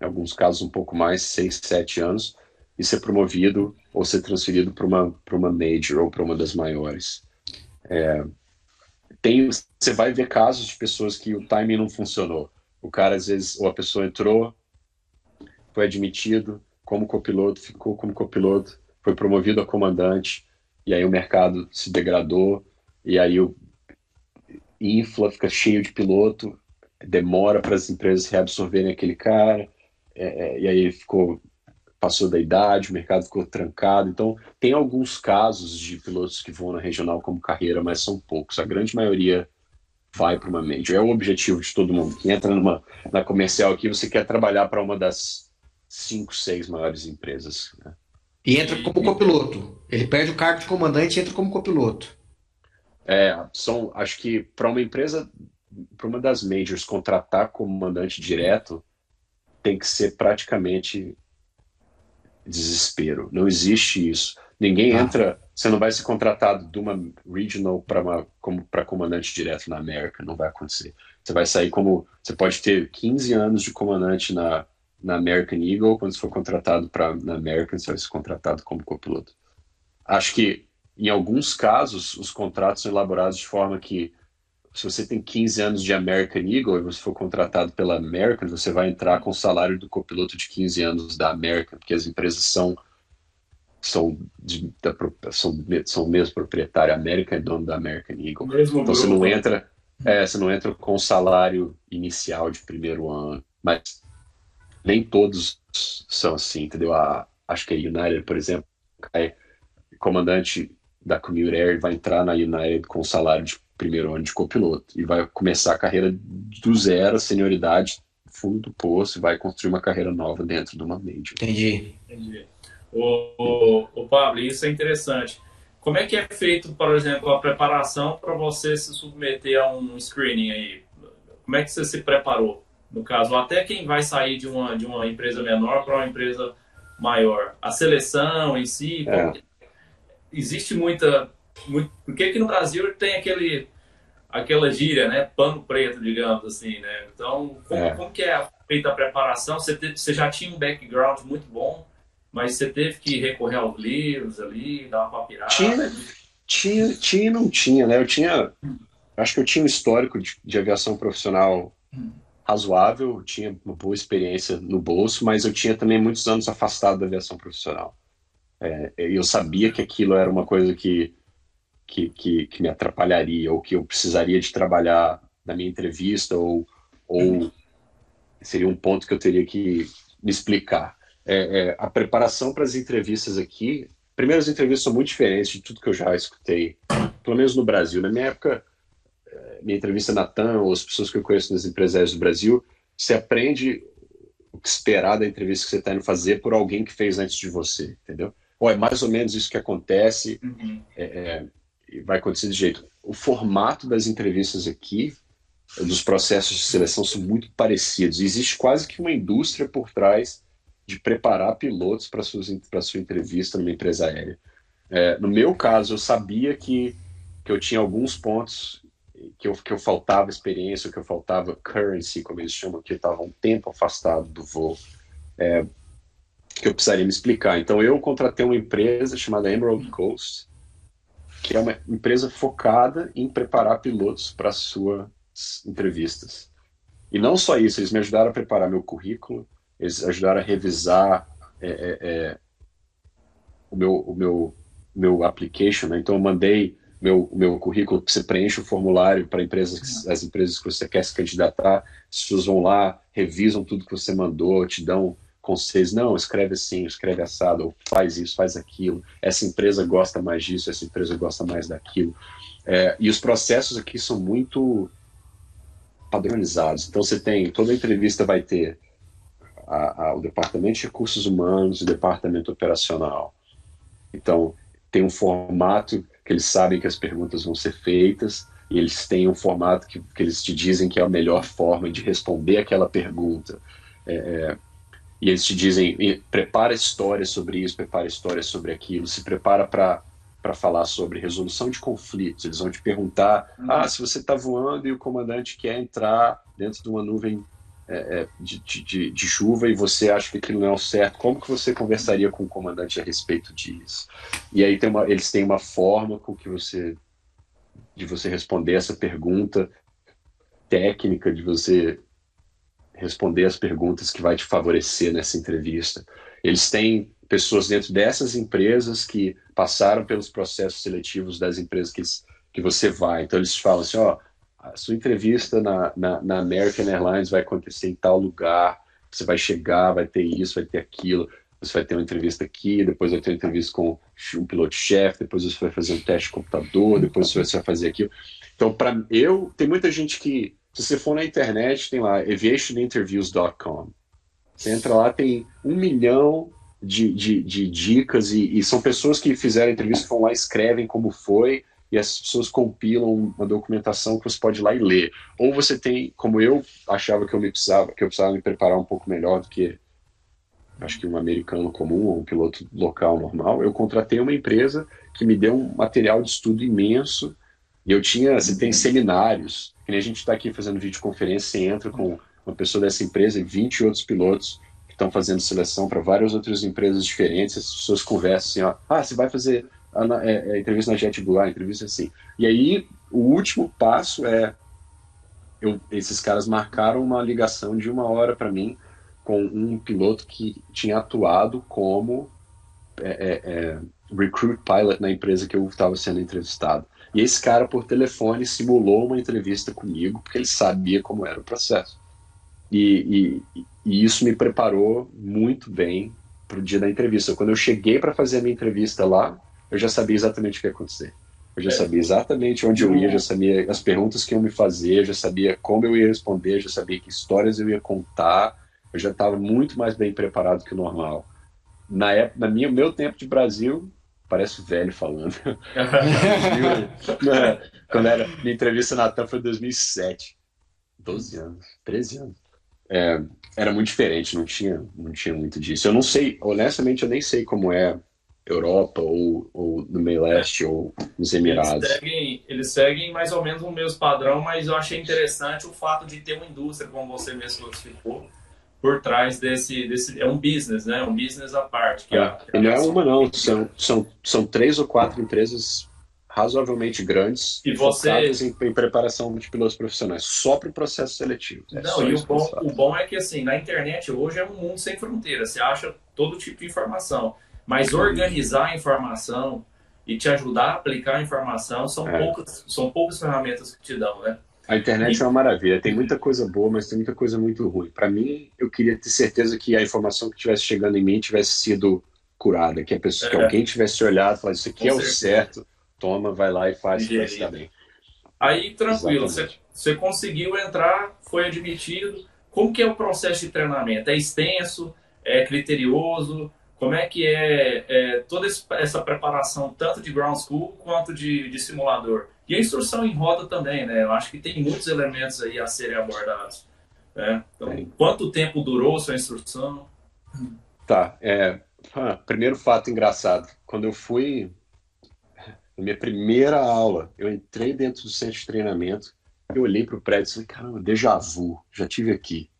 em alguns casos um pouco mais, seis, sete anos, e ser promovido ou ser transferido para uma, uma major ou para uma das maiores. É, tem, você vai ver casos de pessoas que o timing não funcionou. O cara, às vezes, ou a pessoa entrou, foi admitido como copiloto, ficou como copiloto, foi promovido a comandante, e aí o mercado se degradou, e aí o infla, fica cheio de piloto, demora para as empresas reabsorverem aquele cara, é, é, e aí ficou passou da idade, o mercado ficou trancado. Então, tem alguns casos de pilotos que voam na regional como carreira, mas são poucos. A grande maioria vai para uma major. É o objetivo de todo mundo. Quem entra numa, na comercial aqui, você quer trabalhar para uma das cinco, seis maiores empresas. Né? E entra como copiloto. Ele perde o cargo de comandante e entra como copiloto. É, são, acho que para uma empresa, para uma das majors contratar comandante direto, tem que ser praticamente desespero. Não existe isso. Ninguém ah. entra, você não vai ser contratado de uma regional para uma como para comandante direto na América, não vai acontecer. Você vai sair como você pode ter 15 anos de comandante na na American Eagle, quando você for contratado para na American, você vai ser contratado como copiloto. Acho que em alguns casos os contratos são elaborados de forma que se você tem 15 anos de American Eagle e você for contratado pela American, você vai entrar com o salário do copiloto de 15 anos da American, porque as empresas são são, de, da, são, são mesmo proprietário. A American é dono da American Eagle. Mesmo então você não entra, é, você não entra com o salário inicial de primeiro ano, mas nem todos são assim, entendeu? A, acho que a United, por exemplo, é comandante da Commuter Air vai entrar na United com o salário de primeiro ano de copiloto e vai começar a carreira do zero, senioridade, fundo do poço e vai construir uma carreira nova dentro de uma major. Entendi. Entendi. O, o, o Pablo, isso é interessante. como é que é feito, por exemplo, a preparação para você se submeter a um screening aí? Como é que você se preparou? No caso, até quem vai sair de uma, de uma empresa menor para uma empresa maior. A seleção em si, é. existe muita. Muito, porque aqui no Brasil tem aquele, aquela gíria, né? Pano preto, digamos assim, né? Então, como, é. como que é feita a preparação? Você, você já tinha um background muito bom, mas você teve que recorrer aos livros ali, dar uma papirada? Tinha, tinha, tinha e não tinha, né? Eu tinha. Acho que eu tinha um histórico de, de aviação profissional hum razoável, tinha uma boa experiência no bolso, mas eu tinha também muitos anos afastado da aviação profissional. É, eu sabia que aquilo era uma coisa que, que, que, que, me atrapalharia, ou que eu precisaria de trabalhar na minha entrevista, ou, ou seria um ponto que eu teria que me explicar. É, é, a preparação para as entrevistas aqui, primeiro as entrevistas são muito diferentes de tudo que eu já escutei, pelo menos no Brasil. Na minha época, minha entrevista na TAM, ou as pessoas que eu conheço nas empresas do Brasil, você aprende o que esperar da entrevista que você está indo fazer por alguém que fez antes de você, entendeu? Ou é mais ou menos isso que acontece, uhum. é, vai acontecer desse jeito. O formato das entrevistas aqui, dos processos de seleção, são muito parecidos. Existe quase que uma indústria por trás de preparar pilotos para a sua entrevista numa empresa aérea. É, no meu caso, eu sabia que, que eu tinha alguns pontos que eu, que eu faltava experiência, que eu faltava currency, como eles chamam, que eu estava um tempo afastado do voo, é, que eu precisaria me explicar. Então eu contratei uma empresa chamada Emerald Coast, que é uma empresa focada em preparar pilotos para suas entrevistas. E não só isso, eles me ajudaram a preparar meu currículo, eles ajudaram a revisar é, é, é o meu, o meu, meu application. Né? Então eu mandei meu, meu currículo, você preenche o formulário para empresas, as empresas que você quer se candidatar, as pessoas vão lá, revisam tudo que você mandou, te dão conselhos, não, escreve assim, escreve assado, faz isso, faz aquilo, essa empresa gosta mais disso, essa empresa gosta mais daquilo. É, e os processos aqui são muito padronizados. Então você tem, toda entrevista vai ter a, a, o departamento de recursos humanos, o departamento operacional. Então, tem um formato que eles sabem que as perguntas vão ser feitas e eles têm um formato que, que eles te dizem que é a melhor forma de responder aquela pergunta. É, é e eles te dizem, prepara histórias sobre isso, prepara histórias sobre aquilo, se prepara para para falar sobre resolução de conflitos. Eles vão te perguntar: uhum. ah, se você está voando e o comandante quer entrar dentro de uma nuvem é, é, de, de, de, chuva e você acha que aquilo não é o certo, como que você conversaria com o comandante a respeito disso? E aí tem uma, eles têm uma forma com que você de você responder essa pergunta técnica, de você responder as perguntas que vai te favorecer nessa entrevista. Eles têm pessoas dentro dessas empresas que passaram pelos processos seletivos das empresas que, que você vai. Então eles falam assim, ó, a sua entrevista na, na, na, American Airlines vai acontecer em tal lugar, você vai chegar, vai ter isso, vai ter aquilo, você vai ter uma entrevista aqui, depois vai ter uma entrevista com um piloto-chefe, depois você vai fazer um teste de computador, depois você vai fazer aquilo. Então, para eu, tem muita gente que, se você for na internet, tem lá aviationinterviews.com. Você entra lá, tem um milhão de, de, de dicas e, e, são pessoas que fizeram entrevista, vão lá, escrevem como foi, e as pessoas compilam uma documentação que você pode ir lá e ler. Ou você tem, como eu achava que eu me precisava, que eu precisava me preparar um pouco melhor do que acho que um americano comum ou um piloto local normal, eu contratei uma empresa que me deu um material de estudo imenso. E eu tinha, você tem seminários, que a gente está aqui fazendo videoconferência, você entra com uma pessoa dessa empresa e 20 outros pilotos que estão fazendo seleção para várias outras empresas diferentes, as pessoas conversam assim, ó, ah, você vai fazer a, é, é, entrevista na JetBlue, a entrevista assim. E aí, o último passo é. Eu, esses caras marcaram uma ligação de uma hora para mim com um piloto que tinha atuado como é, é, é recruit pilot na empresa que eu estava sendo entrevistado. E esse cara, por telefone, simulou uma entrevista comigo, porque ele sabia como era o processo. E, e, e isso me preparou muito bem para o dia da entrevista. Quando eu cheguei para fazer a minha entrevista lá, eu já sabia exatamente o que ia acontecer. Eu já é. sabia exatamente onde eu ia, já sabia as perguntas que iam me fazer, já sabia como eu ia responder, já sabia que histórias eu ia contar. Eu já estava muito mais bem preparado que o normal. Na época, na minha, meu tempo de Brasil, parece velho falando. [LAUGHS] Quando era minha entrevista na TAM foi em 2007. 12 anos, 13 anos. É, era muito diferente, não tinha, não tinha muito disso. Eu não sei, honestamente, eu nem sei como é Europa ou, ou no meio leste ou nos Emirados. Eles seguem, eles seguem mais ou menos o mesmo padrão, mas eu achei interessante o fato de ter uma indústria, como você mesmo classificou, por trás desse, desse. É um business, né? Um business à parte. Que é, e não é uma, não. São, são, são três ou quatro empresas razoavelmente grandes e você em, em, preparação de pilotos profissionais só para o processo seletivo. É não, e o bom, o bom é que assim na internet hoje é um mundo sem fronteiras. Você acha todo tipo de informação, mas organizar a informação e te ajudar a aplicar a informação são é. poucas são poucas ferramentas que te dão, né? A internet é uma maravilha, tem muita coisa boa, mas tem muita coisa muito ruim. Para mim, eu queria ter certeza que a informação que estivesse chegando em mim tivesse sido curada, que a pessoa, é. que alguém tivesse olhado e falado isso aqui Com é certeza. o certo, toma, vai lá e faz, que vai estar bem. Aí tranquilo, você, você conseguiu entrar, foi admitido. Como que é o processo de treinamento? É extenso? É criterioso? Como é que é, é toda essa preparação, tanto de ground school quanto de, de simulador? E a instrução em roda também, né? Eu acho que tem muitos elementos aí a serem abordados. Né? Então, é. quanto tempo durou sua instrução? Tá, é, ah, primeiro fato engraçado. Quando eu fui na minha primeira aula, eu entrei dentro do centro de treinamento, eu olhei para o prédio e falei, caramba, déjà vu, já tive aqui.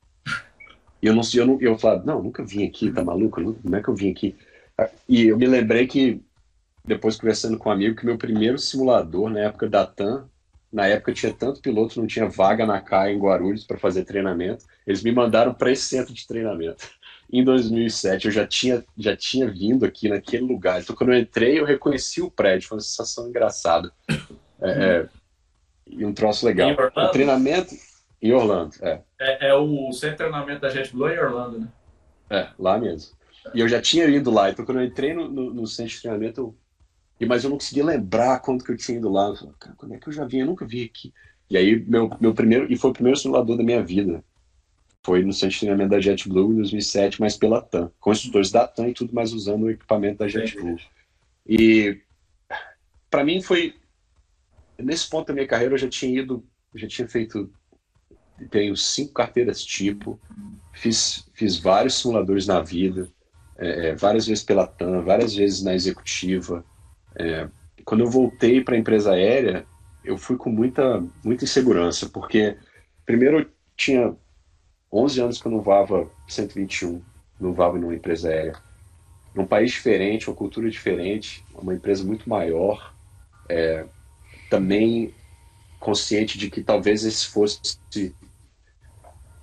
E eu não sei, eu, não, eu falei, não, nunca vim aqui, tá maluco? Como é que eu vim aqui? E eu me lembrei que depois conversando com um amigo, que meu primeiro simulador na época da TAM, na época tinha tanto piloto, não tinha vaga na CAI em Guarulhos para fazer treinamento, eles me mandaram para esse centro de treinamento. [LAUGHS] Em 2007 eu já tinha, já tinha vindo aqui naquele lugar, então quando eu entrei eu reconheci o prédio, foi uma sensação engraçada. É, é, e um troço legal. O treinamento em Orlando, é. é. É, o centro de treinamento da JetBlue em Orlando, né? É, lá mesmo. E eu já tinha ido lá, então quando eu entrei no, no, no centro de treinamento, eu e, mas eu não conseguia lembrar quando que eu tinha ido lá. Eu falei, cara, quando é que eu já vim? Eu nunca vi aqui. E aí, meu, meu primeiro, e foi o primeiro simulador da minha vida. Foi no centro de treinamento da JetBlue em 2007, mas pela TAM. Com instrutores da TAM e tudo, mas usando o equipamento da JetBlue. E para mim foi. Nesse ponto da minha carreira, eu já tinha ido, já tinha feito. Tenho cinco carteiras tipo, fiz, fiz vários simuladores na vida, é, é várias vezes pela TAM, várias vezes na executiva. É, quando eu voltei para a empresa aérea, eu fui com muita, muita insegurança, porque primeiro eu tinha 11 anos que eu não voava 121, não voava numa empresa aérea. Num país diferente, uma cultura diferente, uma empresa muito maior, é, também consciente de que talvez esse fosse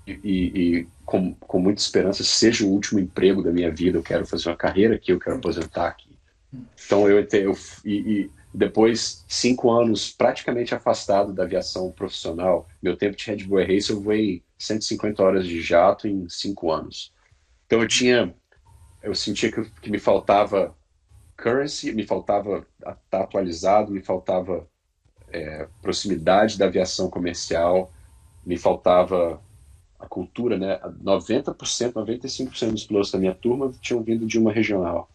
e, e, com, com muita esperança seja o último emprego da minha vida. Eu quero fazer uma carreira aqui, eu quero aposentar aqui. Então eu, eu e, e, depois cinco anos praticamente afastado da aviação profissional, meu tempo de Red Bull Air Race eu voei 150 horas de jato em cinco anos. Então eu tinha, eu sentia que, que me faltava currency, me faltava estar tá atualizado, me faltava é, proximidade da aviação comercial, me faltava a cultura, né? 90%, 95% dos pilotos da minha turma tinham vindo de uma regional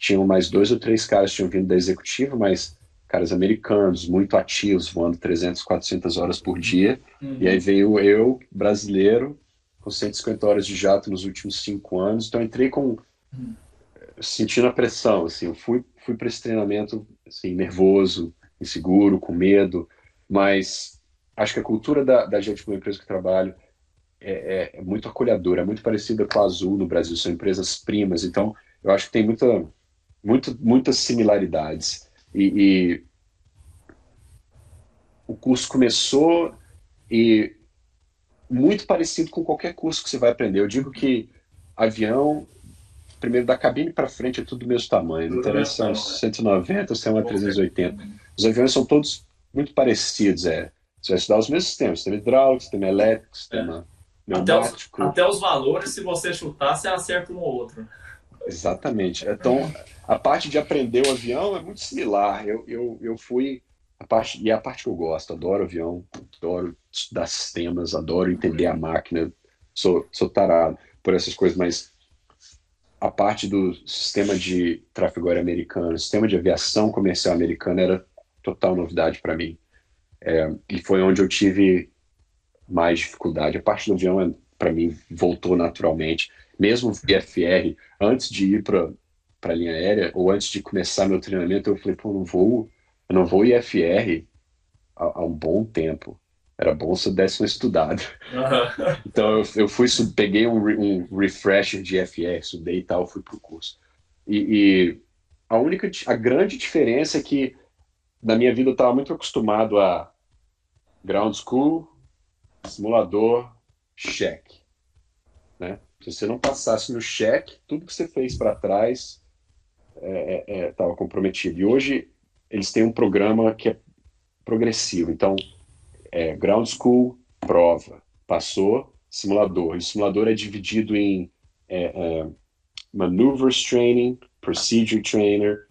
tinham mais dois ou três caras que tinham vindo da executiva, mas caras americanos, muito ativos, voando 300, 400 horas por dia. Uhum. E aí veio eu, brasileiro, com 150 horas de jato nos últimos cinco anos. Então entrei com uhum. sentindo a pressão, assim, eu fui fui para esse treinamento assim nervoso, inseguro, com medo, mas acho que a cultura da, da gente como empresa que eu trabalho é, é, é muito acolhedora, é muito parecida com a Azul no Brasil, são empresas primas, então eu acho que tem muita muito, muitas similaridades. E, e, o curso começou e muito parecido com qualquer curso que você vai aprender. Eu digo que avião, primeiro da cabine para frente é tudo do mesmo tamanho. Não interessa se é um 190 ou se é uma 380. Os aviões são todos muito parecidos. É. Você vai estudar os mesmos sistemas: sistema hidráulico, sistema elétrico, sistema é. Até os, até os valores, se você chutar, você acerta um ou outro. Exatamente. Então, a parte de aprender o avião é muito similar. Eu, eu, eu fui. A parte, e é a parte que eu gosto, adoro avião, adoro estudar sistemas, adoro entender a máquina, sou, sou tarado por essas coisas, mas a parte do sistema de tráfego aéreo americano, sistema de aviação comercial americana era total novidade para mim. É, e foi onde eu tive mais dificuldade. A parte do avião, é, para mim, voltou naturalmente. Mesmo VFR, antes de ir para a linha aérea, ou antes de começar meu treinamento, eu falei, pô, não vou, eu não vou IFR há, há um bom tempo. Era bom se eu desse uma estudada. Uhum. [LAUGHS] então eu, eu fui, peguei um, um refresher de IFR, estudei e tal, fui pro curso. E, e a única, a grande diferença é que na minha vida eu estava muito acostumado a ground school, simulador, cheque. Né? Se você não passasse no cheque, tudo que você fez para trás estava é, é, é comprometido. E hoje eles têm um programa que é progressivo. Então, é, ground school, prova. Passou, simulador. E o simulador é dividido em é, é, maneuvers training, procedure trainer,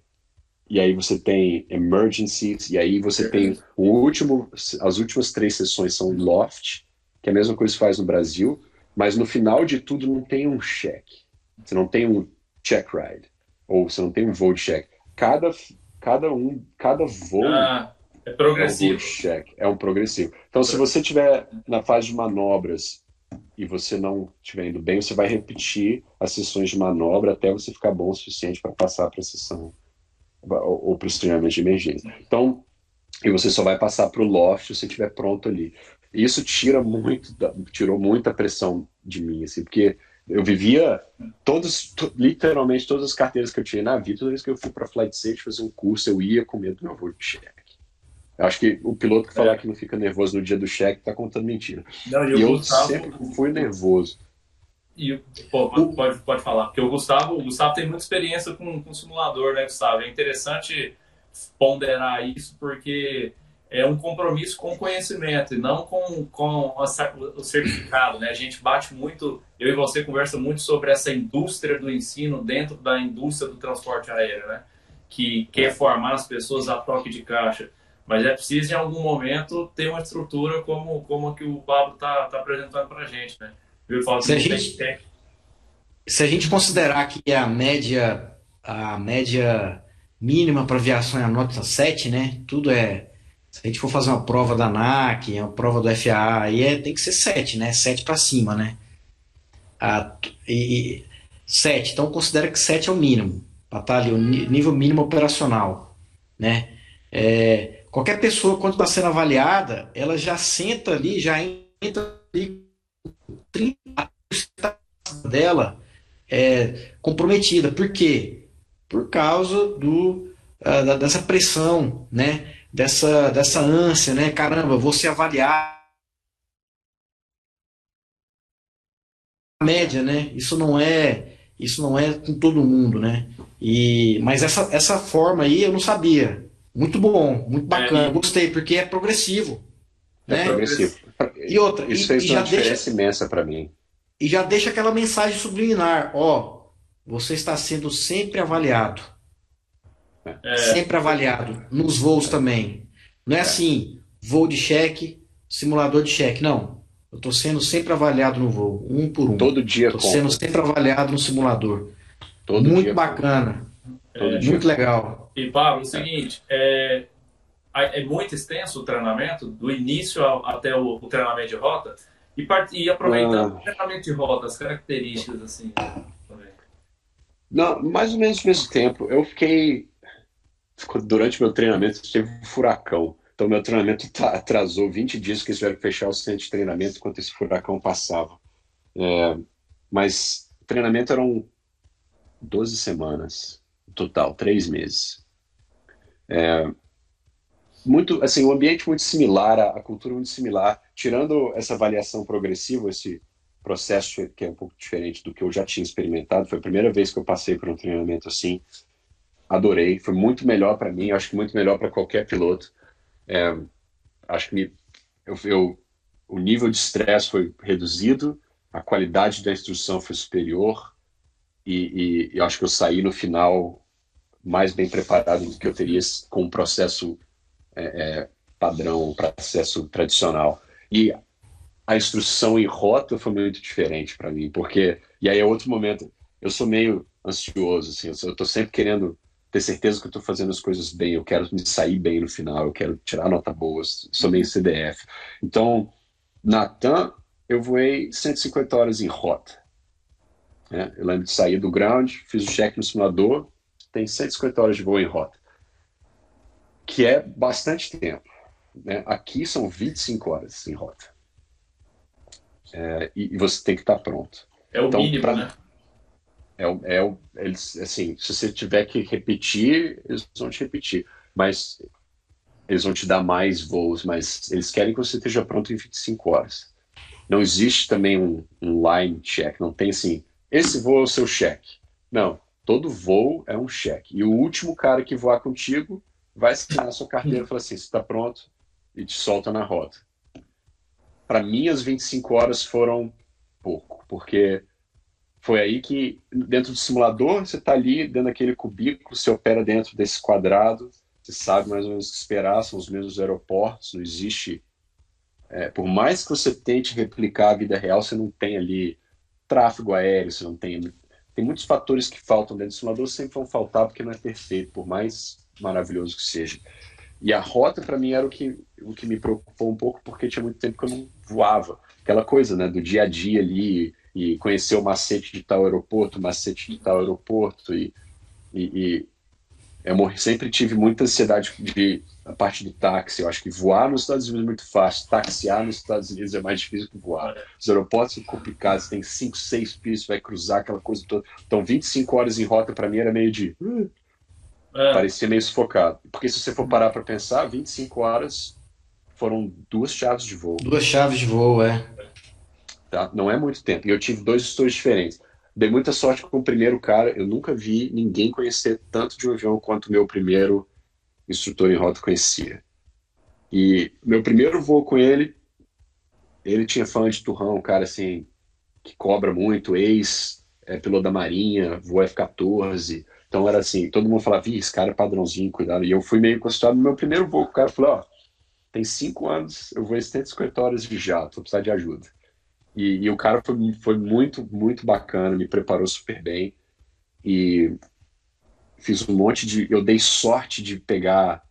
e aí você tem emergencies, e aí você tem o último, as últimas três sessões são loft, que é a mesma coisa que faz no Brasil, mas no final de tudo não tem um cheque. Você não tem um check ride, ou você não tem um voo de check. Cada, cada um, cada voo ah, é progressivo. É um, é um progressivo. Então, se você estiver na fase de manobras e você não estiver indo bem, você vai repetir as sessões de manobra até você ficar bom o suficiente para passar para a sessão ou, ou para os treinamentos de emergência. Então, e você só vai passar para o loft se você estiver pronto ali. Isso tira muito, tirou muita pressão de mim, assim, porque eu vivia todos, literalmente todas as carteiras que eu tinha na vida, toda vez que eu fui para Flight Safety fazer um curso, eu ia com medo do meu voo de cheque. Eu acho que o piloto que falar é. que não fica nervoso no dia do cheque está contando mentira. Não, e, e eu Gustavo... sempre fui nervoso. E, pô, pode, pode falar, porque o Gustavo, o Gustavo tem muita experiência com, com simulador, né, Gustavo? É interessante ponderar isso, porque é um compromisso com o conhecimento e não com, com o certificado, né? A gente bate muito, eu e você conversa muito sobre essa indústria do ensino dentro da indústria do transporte aéreo, né? Que quer formar as pessoas a toque de caixa. Mas é preciso, em algum momento, ter uma estrutura como, como a que o Pablo está tá apresentando para a gente, né? se, a gente, se a gente considerar que a média, a média mínima para aviação é a nota 7, né? Tudo é. Se a gente for fazer uma prova da ANAC, uma prova do FAA, aí é, tem que ser 7, né? 7 para cima, né? A, e, 7. Então considera que 7 é o mínimo. Para estar tá ali, o nível mínimo operacional. Né? É, qualquer pessoa, quando está sendo avaliada, ela já senta ali, já entra ali 30% dela é comprometida. Por quê? Por causa do, uh, dessa pressão, né? Dessa, dessa ânsia, né? Caramba, vou ser avaliado. A média, né? Isso não é isso não é com todo mundo, né? E, mas essa, essa forma aí eu não sabia. Muito bom, muito bacana. É, Gostei, porque é progressivo. É né? progressivo. E outra, isso e, fez e uma diferença deixa, imensa para mim. E já deixa aquela mensagem subliminar, ó, você está sendo sempre avaliado. É. Sempre avaliado. Nos voos também. Não é, é. assim, voo de cheque, simulador de cheque. Não. Eu estou sendo sempre avaliado no voo, um por um. Todo dia Estou sendo sempre avaliado no simulador. Todo Muito bacana. É, Muito legal. E, Pablo, é o seguinte, é, é muito extenso o treinamento, do início ao, até o, o, treinamento de rota, e, part, e aproveitando ah. o treinamento de rota, as características assim. Também. Não, mais ou menos no mesmo tempo. Eu fiquei. Durante meu treinamento, teve um furacão. Então, meu treinamento tá, atrasou 20 dias que eles tiveram que fechar o centro de treinamento enquanto esse furacão passava. É, mas o treinamento eram 12 semanas, total, três meses. É, muito, assim, um ambiente muito similar, a, cultura muito similar, tirando essa avaliação progressiva, esse processo que é um pouco diferente do que eu já tinha experimentado. Foi a primeira vez que eu passei por um treinamento assim. Adorei, foi muito melhor para mim, acho que muito melhor para qualquer piloto. É, acho que me, eu, eu, o nível de estresse foi reduzido, a qualidade da instrução foi superior e, e, e acho que eu saí no final mais bem preparado do que eu teria com um processo é, é, padrão, um processo tradicional. E a instrução em rota foi muito diferente para mim, porque e aí é outro momento. eu sou meio ansioso, assim, eu estou sempre querendo ter certeza que eu estou fazendo as coisas bem, eu quero me sair bem no final, eu quero tirar nota boa, sou meio CDF. Então, Natan, eu voei 150 horas em rota. Né? Eu lembro de sair do ground, fiz o check no simulador, tem 150 horas de voo em rota, que é bastante tempo. Né? Aqui são 25 horas em rota. É, e, e, você tem que estar pronto. É o então, mínimo, pra... né? É, é, eles, assim, se você tiver que repetir, eles vão te repetir. Mas eles vão te dar mais voos, mas eles querem que você esteja pronto em 25 horas. Não existe também um, um line check, não tem assim, esse voo é o seu cheque. Não, todo voo é um cheque. E o último cara que voar contigo vai assinar a sua carteira e falar assim, você está pronto? E te solta na rota. Para mim, as 25 horas foram pouco, porque foi aí que, dentro do simulador, você está ali, dentro daquele cubículo, você opera dentro desse quadrado, você sabe mais ou menos o que esperar, são os mesmos aeroportos, não existe. É, por mais que você tente replicar a vida real, você não tem ali tráfego aéreo, você não tem. Tem muitos fatores que faltam dentro do simulador, sempre vão faltar porque não é perfeito, por mais maravilhoso que seja. E a rota, para mim, era o que, o que me preocupou um pouco, porque tinha muito tempo que eu não voava. Aquela coisa, né, do dia a dia ali, e conhecer o macete de tal aeroporto, o macete de tal aeroporto, e, e, e eu sempre tive muita ansiedade de a parte do táxi. Eu acho que voar nos Estados Unidos é muito fácil, taxiar nos Estados Unidos é mais difícil que voar. Os aeroportos são complicados, tem 5, 6 pistas, vai cruzar aquela coisa toda. Então, 25 horas em rota para mim era meio de. É. Parecia meio sufocado. Porque se você for parar para pensar, 25 horas foram duas chaves de voo. Duas chaves de voo, é. Tá? Não é muito tempo. E eu tive dois gestores diferentes. Dei muita sorte com o primeiro cara. Eu nunca vi ninguém conhecer tanto de um avião quanto o meu primeiro instrutor em rota conhecia. E meu primeiro voo com ele, ele tinha fã de turrão, um cara assim, que cobra muito, ex, é, piloto da Marinha, voa F-14. Então era assim, todo mundo falava, esse cara é padrãozinho, cuidado. E eu fui meio consultado no meu primeiro voo. O cara falou, ó, tem cinco anos, eu vou 150 horas de jato, vou precisar de ajuda. E, e, o cara foi, foi muito, muito bacana, me preparou super bem. E fiz um monte de. Eu dei sorte de pegar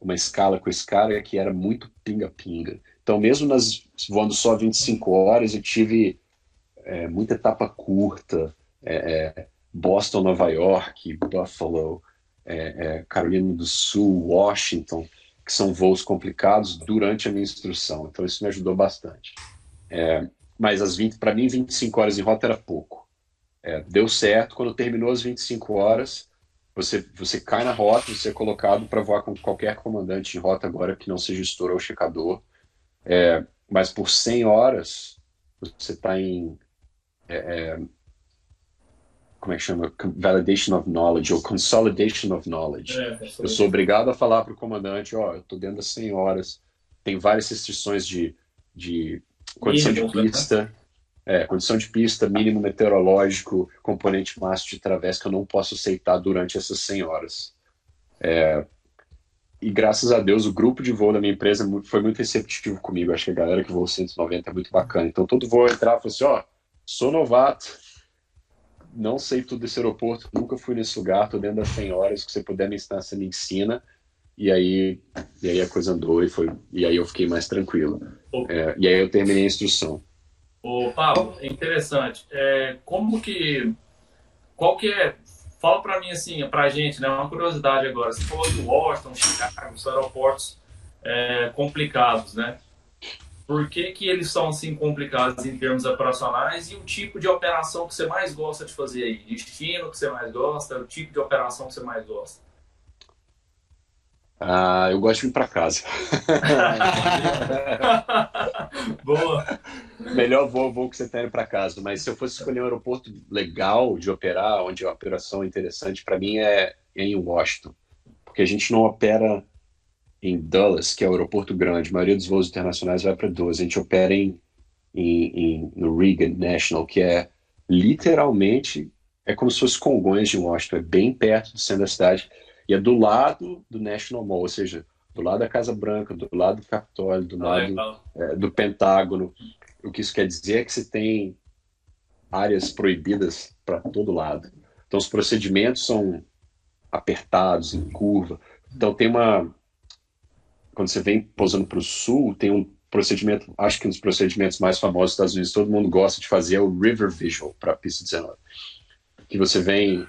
uma escala com esse cara que era muito pinga-pinga. Então, mesmo nas voando só 25 horas, eu tive é, muita etapa curta. É, é, Boston, Nova York, Buffalo, é, é, Carolina do Sul, Washington, que são voos complicados durante a minha instrução. Então, isso me ajudou bastante. É, mas as 20, para mim, 25 horas em rota era pouco. É, deu certo, quando terminou as 25 horas, você, você cai na rota, você é colocado para voar com qualquer comandante em rota agora que não seja gestor ou checador. É, mas por 100 horas, você está em. É, é, como é que chama? Validation of Knowledge ou Consolidation of Knowledge. É, eu sou obrigado a falar para o comandante: ó, oh, eu estou dentro das 100 horas, tem várias restrições de, de condição mínimo, de pista, né? é, condição de pista, mínimo meteorológico, componente máximo de través que eu não posso aceitar durante essas 100 horas. É, e graças a Deus o grupo de voo da minha empresa foi muito receptivo comigo. Acho que a galera que voa 190 é muito bacana. Então todo voo eu entrava e falava assim, ó, sou novato, não sei tudo desse aeroporto, nunca fui nesse lugar, tô dentro das 100 horas, que você puder me ensinar, você me ensina. E aí, e aí a coisa andou e foi e aí eu fiquei mais tranquilo. É, e aí eu terminei a instrução. Ô, Pablo, é interessante. É, como que. Qual que é. Fala para mim, assim, pra gente, né? Uma curiosidade agora. Você falou de Washington, Chicago, os aeroportos é, complicados, né? Por que, que eles são assim complicados em termos operacionais e o tipo de operação que você mais gosta de fazer aí? Destino que você mais gosta, o tipo de operação que você mais gosta? Ah, eu gosto de ir para casa. [LAUGHS] Boa. Melhor voo, voo que você tem para casa. Mas se eu fosse escolher um aeroporto legal de operar, onde a operação é interessante, para mim é, é em Washington. Porque a gente não opera em Dulles, que é o aeroporto grande. A maioria dos voos internacionais vai para Dulles. A gente opera em, em, em, no Reagan National, que é literalmente é como se fosse Congonhas de Washington. É bem perto do centro da cidade e é do lado do National Mall, ou seja, do lado da Casa Branca, do lado do Capitólio, do ah, lado é, do Pentágono. O que isso quer dizer é que você tem áreas proibidas para todo lado. Então os procedimentos são apertados, em curva. Então tem uma. Quando você vem pousando para o sul, tem um procedimento, acho que um dos procedimentos mais famosos dos Estados Unidos, todo mundo gosta de fazer, é o River Visual para a pista 19. Que você vem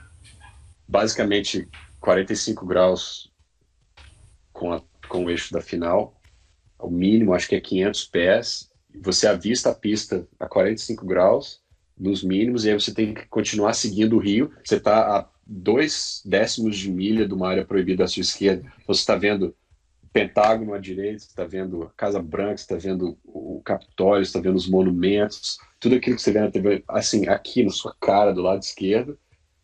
basicamente 45 graus com, a, com o eixo da final, o mínimo acho que é 500 pés, você avista a pista a 45 graus nos mínimos, e aí você tem que continuar seguindo o rio, você está a dois décimos de milha de uma área proibida à sua esquerda, você está vendo Pentágono à direita, você está vendo a Casa Branca, você está vendo o Capitólio, você está vendo os monumentos, tudo aquilo que você vê na TV, assim, aqui na sua cara, do lado esquerdo,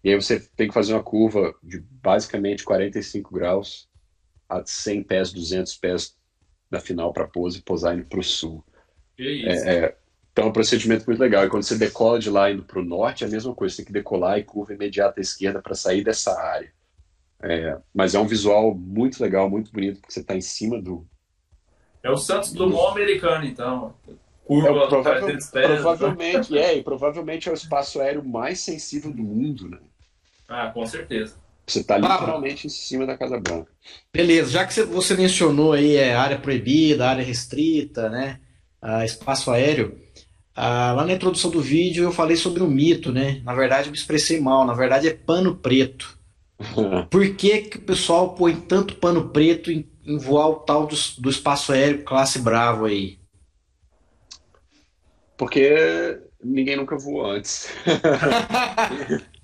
e aí você tem que fazer uma curva de basicamente 45 graus a 100 pés, 200 pés da final para pose e posar indo para o sul. É, é, então é um procedimento muito legal. E quando você decola de lá indo para o norte, é a mesma coisa, você tem que decolar e curva imediata à esquerda para sair dessa área. É, mas é um visual muito legal, muito bonito, porque você está em cima do. É o Santos Dumont americano, então curva é, provável, provavelmente é e provavelmente é o espaço aéreo mais sensível do mundo né ah, com certeza. Você está literalmente ah, em cima da Casa Branca. Beleza, já que você mencionou aí é, área proibida, área restrita, né? Ah, espaço aéreo. Ah, lá na introdução do vídeo eu falei sobre o mito, né? Na verdade eu me expressei mal, na verdade é pano preto. [LAUGHS] Por que, que o pessoal põe tanto pano preto em, em voar o tal do, do espaço aéreo classe Bravo aí? Porque ninguém nunca voou antes. [LAUGHS]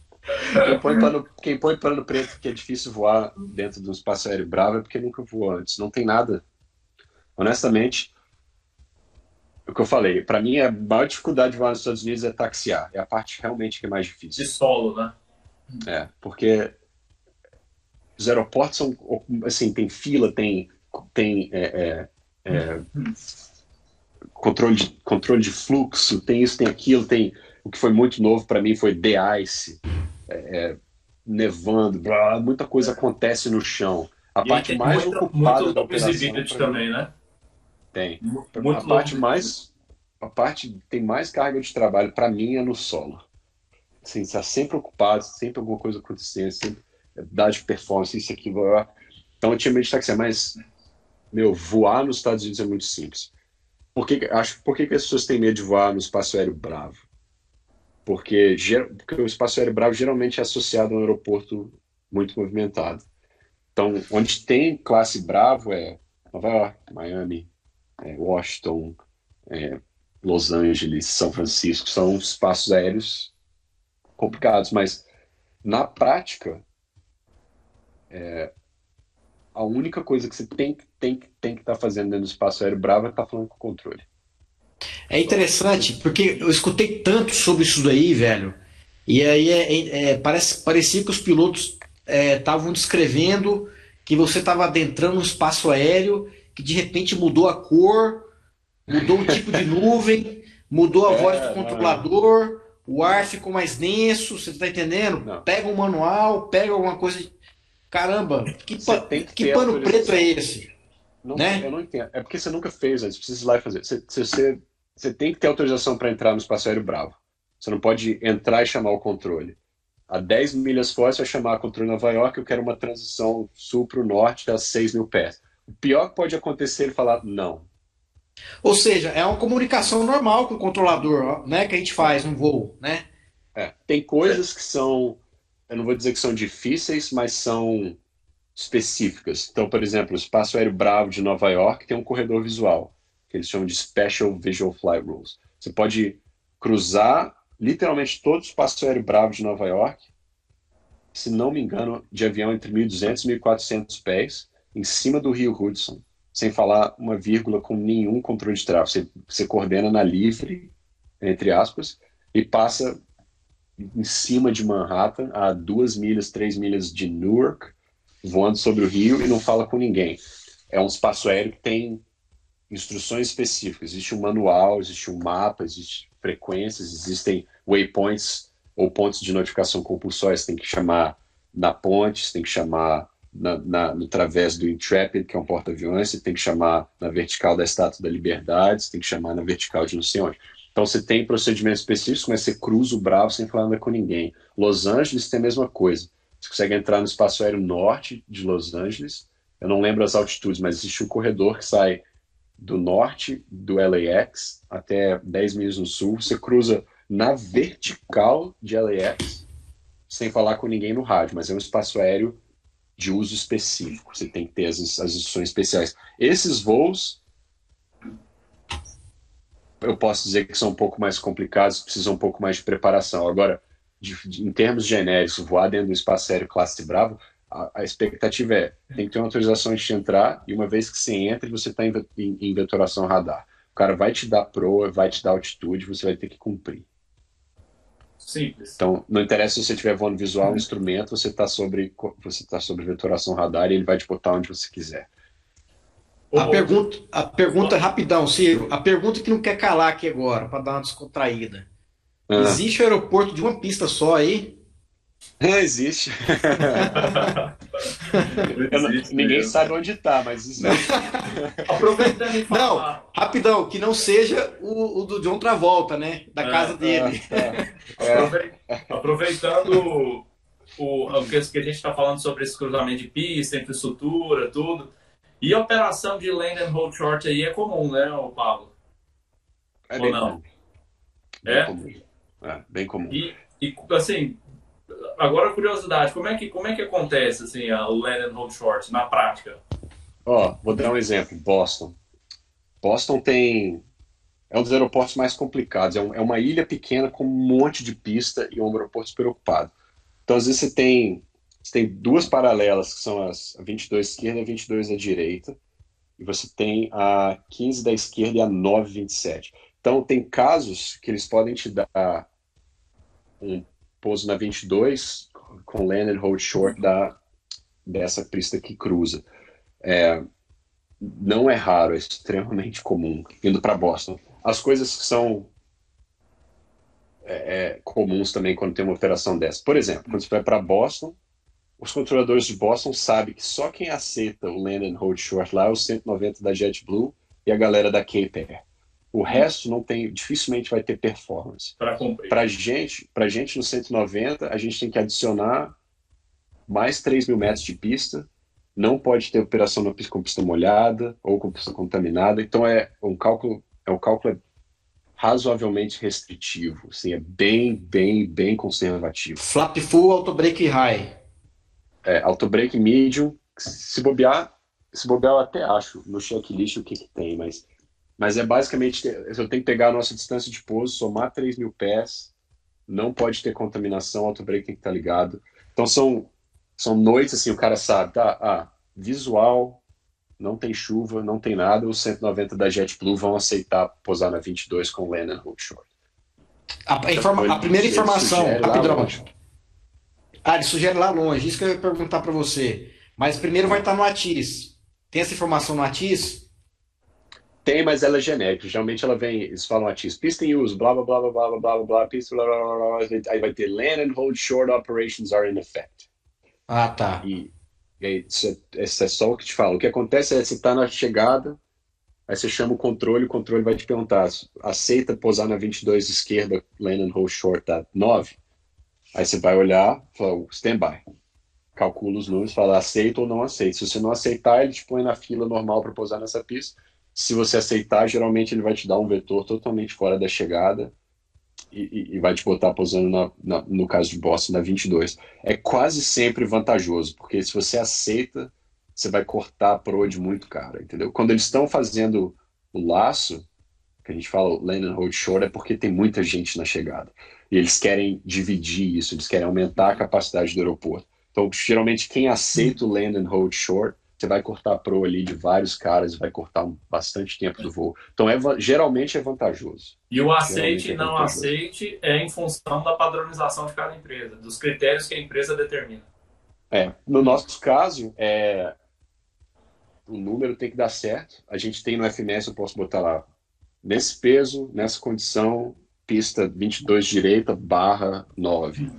Quem põe, pano, quem põe pano preto que é difícil voar dentro de um espaço aéreo bravo é porque nunca voou antes. Não tem nada. Honestamente, o que eu falei, para mim a maior dificuldade de voar nos Estados Unidos é taxiar. É a parte realmente que é mais difícil. De solo, né? É, porque os aeroportos são assim, tem fila, tem, tem é, é, é, controle, de, controle de fluxo, tem isso, tem aquilo, tem o que foi muito novo para mim foi The Ice, é, é, nevando, blá, muita coisa acontece no chão. A e parte mais muito, ocupada muito da operação também, né? Tem. Muito a parte mais a parte tem mais carga de trabalho para mim é no solo. Assim, está sempre ocupado, sempre alguma coisa acontecendo, sempre dá de performance, isso aqui. Blá. Então eu tinha medo de taxi, mas meu, voar nos Estados Unidos é muito simples. Por que, acho, por que, que as pessoas têm medo de voar no espaço aéreo bravo? Porque, porque o espaço aéreo bravo geralmente é associado a um aeroporto muito movimentado. Então, onde tem classe Bravo é Nova York, Miami, é Washington, é Los Angeles, São Francisco, são espaços aéreos complicados, mas na prática, é, a única coisa que você tem, tem, tem que estar tá fazendo dentro do espaço aéreo Bravo é estar tá falando com o controle. É interessante, porque eu escutei tanto sobre isso daí, velho. E aí é, é, é parece, parecia que os pilotos estavam é, descrevendo que você estava adentrando um espaço aéreo, que de repente mudou a cor, mudou o tipo de nuvem, mudou a é, voz do controlador, o ar ficou mais denso, você está entendendo? Não. Pega um manual, pega alguma coisa. Caramba, que, pa... que, que pano preto é esse? Não, né? Eu não entendo. É porque você nunca fez antes, precisa ir lá e fazer. Você, você, você tem que ter autorização para entrar no espaço aéreo Bravo. Você não pode entrar e chamar o controle. A 10 milhas fora, você vai chamar o controle Nova York, eu quero uma transição sul para o norte a 6 mil pés. O pior que pode acontecer é ele falar não. Ou seja, é uma comunicação normal com o controlador, né? Que a gente faz no voo, né? É, tem coisas que são, eu não vou dizer que são difíceis, mas são específicas. Então, por exemplo, o Espaço Aéreo Bravo de Nova York tem um corredor visual, que eles chamam de Special Visual Flight Rules. Você pode cruzar literalmente todo o Espaço Aéreo Bravo de Nova York, se não me engano, de avião entre 1.200 e 1.400 pés, em cima do Rio Hudson, sem falar uma vírgula com nenhum controle de tráfego. Você, você coordena na livre, entre aspas, e passa em cima de Manhattan, a duas milhas, três milhas de Newark, voando sobre o rio e não fala com ninguém. É um espaço aéreo que tem instruções específicas. Existe um manual, existe um mapa, existem frequências, existem waypoints ou pontos de notificação compulsórios. Tem que chamar na ponte, tem que chamar na, na, no través do Intrepid, que é um porta-aviões, tem que chamar na vertical da Estátua da Liberdade, tem que chamar na vertical de não sei onde. Então você tem procedimentos específicos, mas você cruza o Bravo sem falar nada com ninguém. Los Angeles tem a mesma coisa. Você consegue entrar no espaço aéreo norte de Los Angeles. Eu não lembro as altitudes, mas existe um corredor que sai do norte do LAX até 10 milhas no sul. Você cruza na vertical de LAX, sem falar com ninguém no rádio, mas é um espaço aéreo de uso específico. Você tem que ter as, as instruções especiais. Esses voos eu posso dizer que são um pouco mais complicados, precisam um pouco mais de preparação. Agora, de, de, em termos genéricos, voar dentro do espaço aéreo classe Bravo, a, a, expectativa é tem que ter uma autorização de entrar e uma vez que você entra, você está em, em, em vetoração radar. O cara vai te dar proa, vai te dar altitude, você vai ter que cumprir. Simples. Então, não interessa se você estiver voando visual, um instrumento, você está sobre, você tá sobre vetoração radar e ele vai te botar onde você quiser. A pergunta, a pergunta rapidão, Ciro. A pergunta que não quer calar aqui agora, para dar uma descontraída. Ah. Existe o aeroporto de uma pista só aí? É, existe. [LAUGHS] existe ninguém mesmo. sabe onde está, mas existe. Aproveitando e Não, rapidão, que não seja o, o, do John Travolta, né? Da é, casa dele. É, é. Aproveitando o, o que a gente está falando sobre esse cruzamento de pista, infraestrutura, tudo. E operação de land and hold short aí é comum, né, Pablo? É Ou bem não? comum. Bem é? Comum. É, bem comum. E, e, assim, agora curiosidade, como é que, como é que acontece assim, o land and hold short na prática? Ó, vou dar um exemplo, Boston. Boston tem é um dos aeroportos mais complicados. É, um, é, uma ilha pequena com um monte de pista e um aeroporto super ocupado. Então, às vezes, você tem você tem duas paralelas, que são as 22 esquerda e a 22 da direita, e você tem a 15 da esquerda e a 927. Então, tem casos que eles podem te dar um pouso na 22 com and hold short da, dessa pista que cruza. É, não é raro, é extremamente comum, indo para Boston. As coisas que são é, é, comuns também quando tem uma operação dessa. Por exemplo, quando você vai para Boston, os controladores de Boston sabem que só quem aceita o land and hold short lá é o 190 da JetBlue e a galera da Cape Air. O resto não tem, dificilmente vai ter performance. Para gente, para gente no 190, a gente tem que adicionar mais 3 mil metros de pista. Não pode ter operação na pista com pista molhada ou com pista contaminada. Então é um cálculo, é um cálculo razoavelmente restritivo. Assim, é bem, bem, bem conservativo. Flap full, auto break high é, auto break medium, se bobear, se bobear eu até acho no checklist o que, que tem, mas, mas é basicamente, eu tenho que pegar a nossa distância de pouso, somar 3 mil pés, não pode ter contaminação, auto break tem que estar ligado. Então são, são noites assim, o cara sabe, tá, ah, visual, não tem chuva, não tem nada, os 190 da JetBlue vão aceitar posar na 22 com Lennon Hold Short. A, a, informa, a primeira informação, rapidão. Ah, ele sugere lá longe. Isso que eu ia perguntar para você. Mas primeiro vai estar no ATIS. Tem essa informação no ATIS? Tem, mas ela é genérica. Geralmente ela vem, eles falam a pista em uso, blá blá blá blá blá blá blá pista, blá, blá blá blá blá, aí vai ter land and hold short operations are in effect. Ah, tá. E, e aí, isso, isso é só o que te falo. O que acontece é você tá na chegada, aí você chama o controle, o controle vai te perguntar, aceita posar na 22 esquerda, land and hold short tá 9? Aí você vai olhar, fala, stand-by. Calcula os números, fala aceita ou não aceita. Se você não aceitar, ele te põe na fila normal para posar nessa pista se você aceitar, geralmente ele vai te dar um vetor totalmente fora da chegada e, e, e vai te botar pousando, na, na, no caso de Boston, na 22. É quase sempre vantajoso, porque se você aceita, você vai cortar a proa de muito cara, entendeu? Quando eles estão fazendo o laço, que a gente fala land and hold short, é porque tem muita gente na chegada. E eles querem dividir isso, eles querem aumentar a capacidade do aeroporto. Então, geralmente, quem aceita o land and hold short, você vai cortar a pro ali de vários caras, vai cortar bastante tempo do voo. Então, é, geralmente é vantajoso. E o aceite e é não aceite é em função da padronização de cada empresa, dos critérios que a empresa determina. É, no nosso caso, é, o número tem que dar certo. A gente tem no FMS, eu posso botar lá, nesse peso, nessa condição, pista 22 direita barra 9.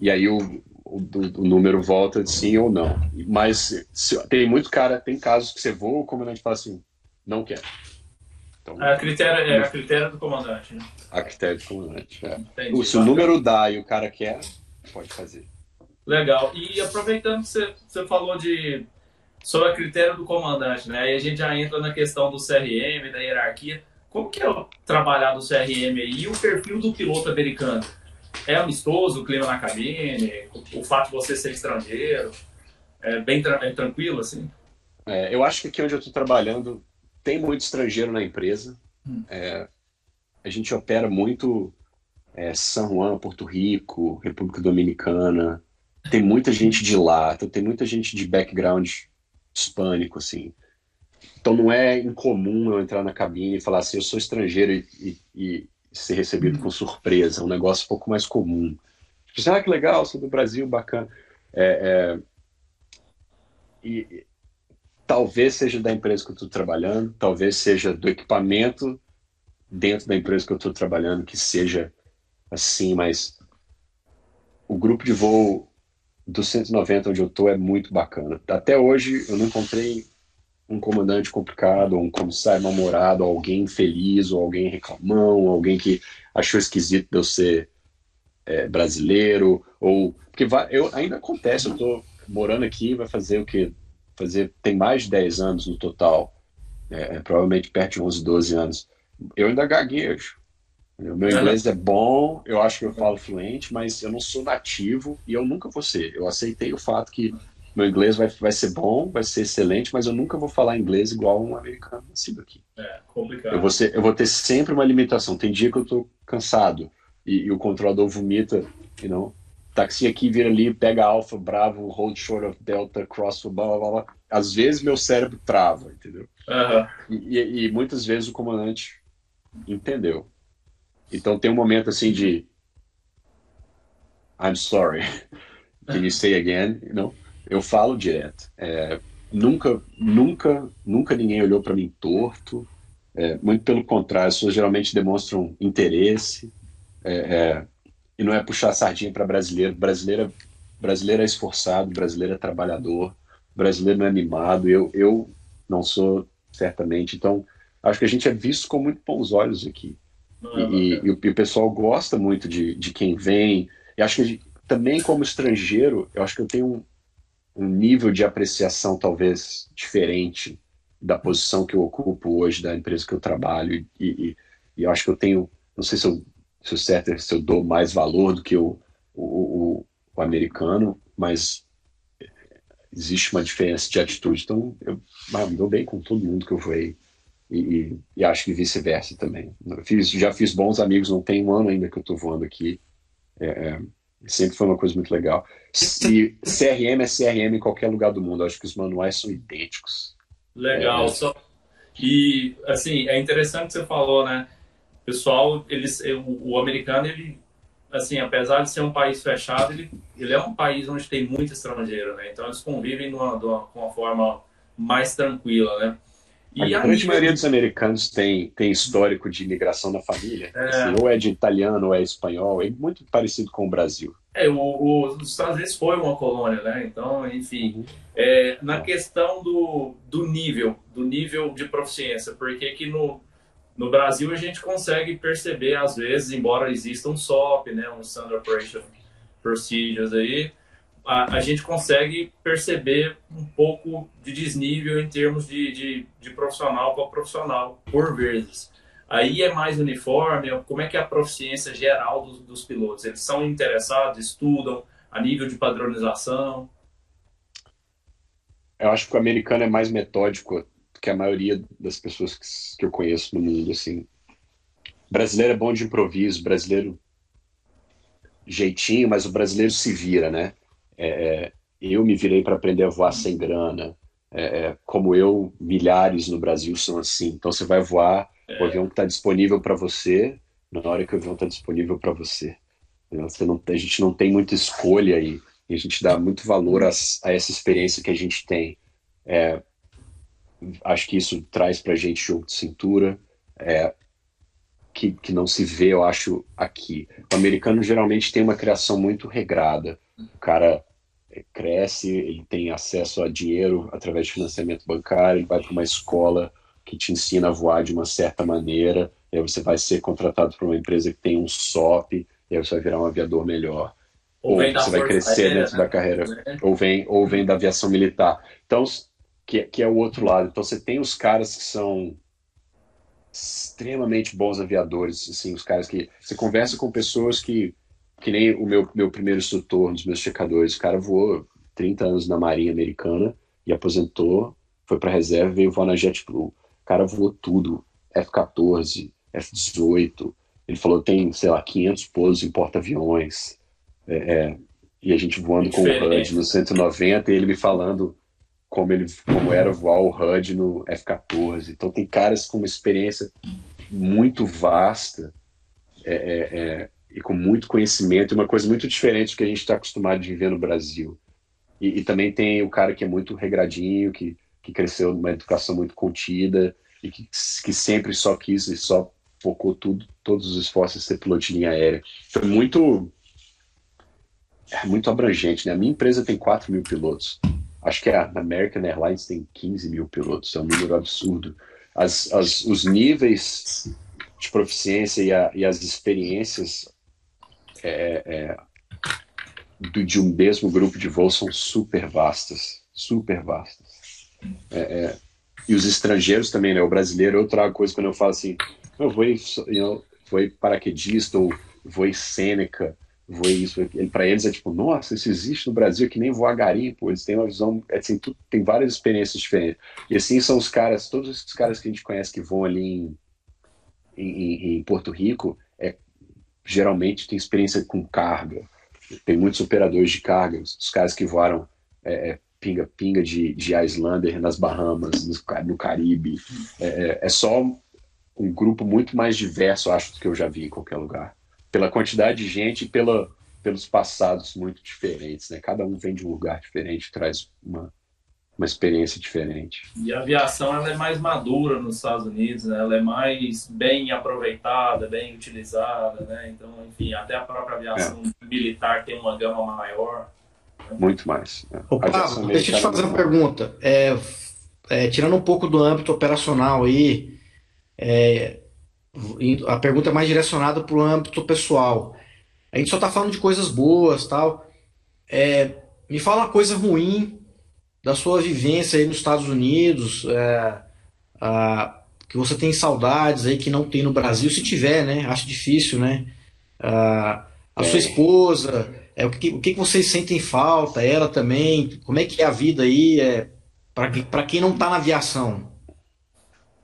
E aí o, o, o, número volta de sim ou não. Mas se, tem muito cara, tem casos que você voa, o comandante fala assim, não quer. Então, a critério, é a critério do comandante, né? A critério do comandante, é. Entendi, Se o número dá e o cara quer, pode fazer. Legal. E aproveitando que você, você falou de sobre a critério do comandante, né? Aí a gente já entra na questão do CRM, da hierarquia. Como que é o trabalhar do CRM aí e o perfil do piloto americano? É amistoso o clima na cabine? O, o fato de você ser estrangeiro? É bem tra é tranquilo, assim? É, eu acho que aqui onde eu estou trabalhando tem muito estrangeiro na empresa. Hum. É, a gente opera muito é, São Juan, Porto Rico, República Dominicana. Tem muita gente de lá, então tem muita gente de background hispânico, assim. Então não é incomum eu entrar na cabine e falar assim, eu sou estrangeiro e, e, e ser recebido com surpresa, um negócio um pouco mais comum. Tipo, ah, que legal, sou do Brasil, bacana. É, é... E, talvez seja da empresa que eu estou trabalhando, talvez seja do equipamento dentro da empresa que eu estou trabalhando que seja assim, mas o grupo de voo do 190 onde eu estou é muito bacana. Até hoje eu não encontrei um comandante complicado, um comissário mal-humorado, alguém feliz, ou alguém reclamão, alguém que achou esquisito de eu ser é, brasileiro, ou porque vai, eu ainda acontece, eu estou morando aqui, vai fazer o que fazer tem mais de 10 anos no total, é, é, provavelmente perto de 11, 12 anos. Eu ainda gaguejo. O meu inglês é bom, eu acho que eu falo fluente, mas eu não sou nativo e eu nunca vou ser. Eu aceitei o fato que meu inglês vai, vai ser bom, vai ser excelente, mas eu nunca vou falar inglês igual um americano nascido aqui. É, complicado. Eu vou, ser, eu vou ter sempre uma limitação. Tem dia que eu tô cansado e, e o controlador vomita, you know, taxi aqui vira ali, pega alfa, bravo, hold short of delta, cross, blá, blá, blá. Às vezes meu cérebro trava, entendeu? Uhum. E, e, e, muitas vezes o comandante entendeu. Então tem um momento assim de I'm sorry. Can you say again? You know? Eu falo direto. É, nunca, nunca, nunca ninguém olhou para mim torto. É, muito pelo contrário, as pessoas geralmente demonstram interesse. É, é e não é puxar sardinha para brasileiro. Brasileiro, brasileiro é esforçado, brasileiro é trabalhador, brasileiro não é mimado. Eu, eu não sou, certamente. Então, acho que a gente é visto com muito bons olhos aqui. E, e, e, o, e, o, pessoal gosta muito de, de quem vem. E acho que também, como estrangeiro, eu acho que eu tenho um, um nível de apreciação talvez diferente da posição que eu ocupo hoje da empresa que eu trabalho. E, e, e eu acho que eu tenho, não sei se eu se o certo se eu dou mais valor do que o, o, o, o americano, mas existe uma diferença de atitude. Então, eu ah, me dou bem com todo mundo que eu voei. E, e, e acho que vice-versa também. Fiz, já fiz bons amigos, não tem um ano ainda que eu estou voando aqui. É, é, sempre foi uma coisa muito legal. E CRM é CRM em qualquer lugar do mundo. Acho que os manuais são idênticos. Legal. É, Só... E, assim, é interessante que você falou, né? pessoal, eles, o, o, americano, ele, assim, apesar de ser um país fechado, ele, ele é um país onde tem muito estrangeiro, né? Então eles convivem de uma, de uma, uma forma mais tranquila, né? E a grande maioria dos americanos tem, tem histórico de imigração na família. É. Assim, ou é de italiano, ou é espanhol. É muito parecido com o Brasil. É, o, o, os Estados Unidos foi uma colônia, né? Então, enfim, uhum. é, na questão do, do nível, do nível de proficiência, porque aqui no, no Brasil, a gente consegue perceber, às vezes, embora exista um SOP, né, um Standard Operation Procedures aí, a, a gente consegue perceber um pouco de desnível em termos de, de, de profissional para profissional, por vezes. Aí é mais uniforme, como é que é a proficiência geral dos, dos pilotos? Eles são interessados, estudam a nível de padronização? Eu acho que o americano é mais metódico que a maioria das pessoas que, que eu conheço no mundo, assim. Brasileiro é bom de improviso, brasileiro jeitinho, mas o brasileiro se vira, né? É, é eu me virei para aprender a voar sem grana. É, é, como eu, milhares no Brasil são assim. Então você vai voar, o avião está disponível para você na hora que o avião está disponível para você. você não, a gente não tem muita escolha aí. E a gente dá muito valor a, a essa experiência que a gente tem. É, acho que isso traz para a gente jogo de cintura, é, que, que não se vê, eu acho, aqui. O americano geralmente tem uma criação muito regrada. O cara é, cresce, ele tem acesso a dinheiro através de financiamento bancário, ele vai para uma escola que te ensina a voar de uma certa maneira, e aí você vai ser contratado por uma empresa que tem um SOP, e aí você vai virar um aviador melhor. Ou, ou você vai crescer aérea, dentro né? da carreira, né? ou, vem, ou vem da aviação militar. Então, que, que é o outro lado. Então, você tem os caras que são extremamente bons aviadores, assim, os caras que você conversa com pessoas que que nem o meu, meu primeiro instrutor, um dos meus checadores, o cara voou 30 anos na Marinha Americana e aposentou, foi para reserva e veio voar na JetBlue. O cara voou tudo, F-14, F-18. Ele falou tem, sei lá, 500 pousos em porta-aviões. É, é, e a gente voando com o HUD no 190 e ele me falando como, ele, como era voar o HUD no F-14. Então tem caras com uma experiência muito vasta é, é, é e com muito conhecimento, uma coisa muito diferente do que a gente está acostumado de viver no Brasil. E, e, também tem o cara que é muito regradinho, que, que cresceu numa educação muito contida e que, que sempre só quis e só focou tudo, todos os esforços em ser piloto de linha aérea. Foi muito é muito abrangente, né? A minha empresa tem 4 mil pilotos. Acho que a American Airlines tem 15 mil pilotos. É um número absurdo. As, as, os níveis de proficiência e, a, e as experiências é, é, do, de um mesmo grupo de voo são super vastas, super vastas. É, é, e os estrangeiros também, né? O brasileiro, eu trago coisa quando eu falo assim, eu vou, eu vou paraquedista ou vou Sêneca, vou isso. Para eles é tipo, nossa, isso existe no Brasil, que nem voar garimpo. Eles têm uma visão, assim, tudo, tem várias experiências diferentes. E assim são os caras, todos esses caras que a gente conhece que vão ali em, em, em Porto Rico, geralmente tem experiência com carga. Tem muitos operadores de carga, os caras que voaram pinga-pinga é, é de, de Islander nas Bahamas, no, no Caribe. É, é, é só um grupo muito mais diverso, acho, do que eu já vi em qualquer lugar. Pela quantidade de gente e pela, pelos passados muito diferentes. Né? Cada um vem de um lugar diferente, traz uma, uma experiência diferente. E a aviação ela é mais madura nos Estados Unidos, né? ela é mais bem aproveitada, bem utilizada, né? Então, enfim, até a própria aviação é. militar tem uma gama maior. Né? Muito mais. Né? Ô, Pablo, deixa eu te fazer uma pergunta. É, é, tirando um pouco do âmbito operacional aí, é, a pergunta é mais direcionada para o âmbito pessoal. A gente só está falando de coisas boas, tal. É, me fala uma coisa ruim da sua vivência aí nos Estados Unidos, é, a, que você tem saudades aí que não tem no Brasil, se tiver, né? Acho difícil, né? A, a sua é. esposa, é, o, que, o que vocês sentem falta, ela também, como é que é a vida aí é, para quem não está na aviação?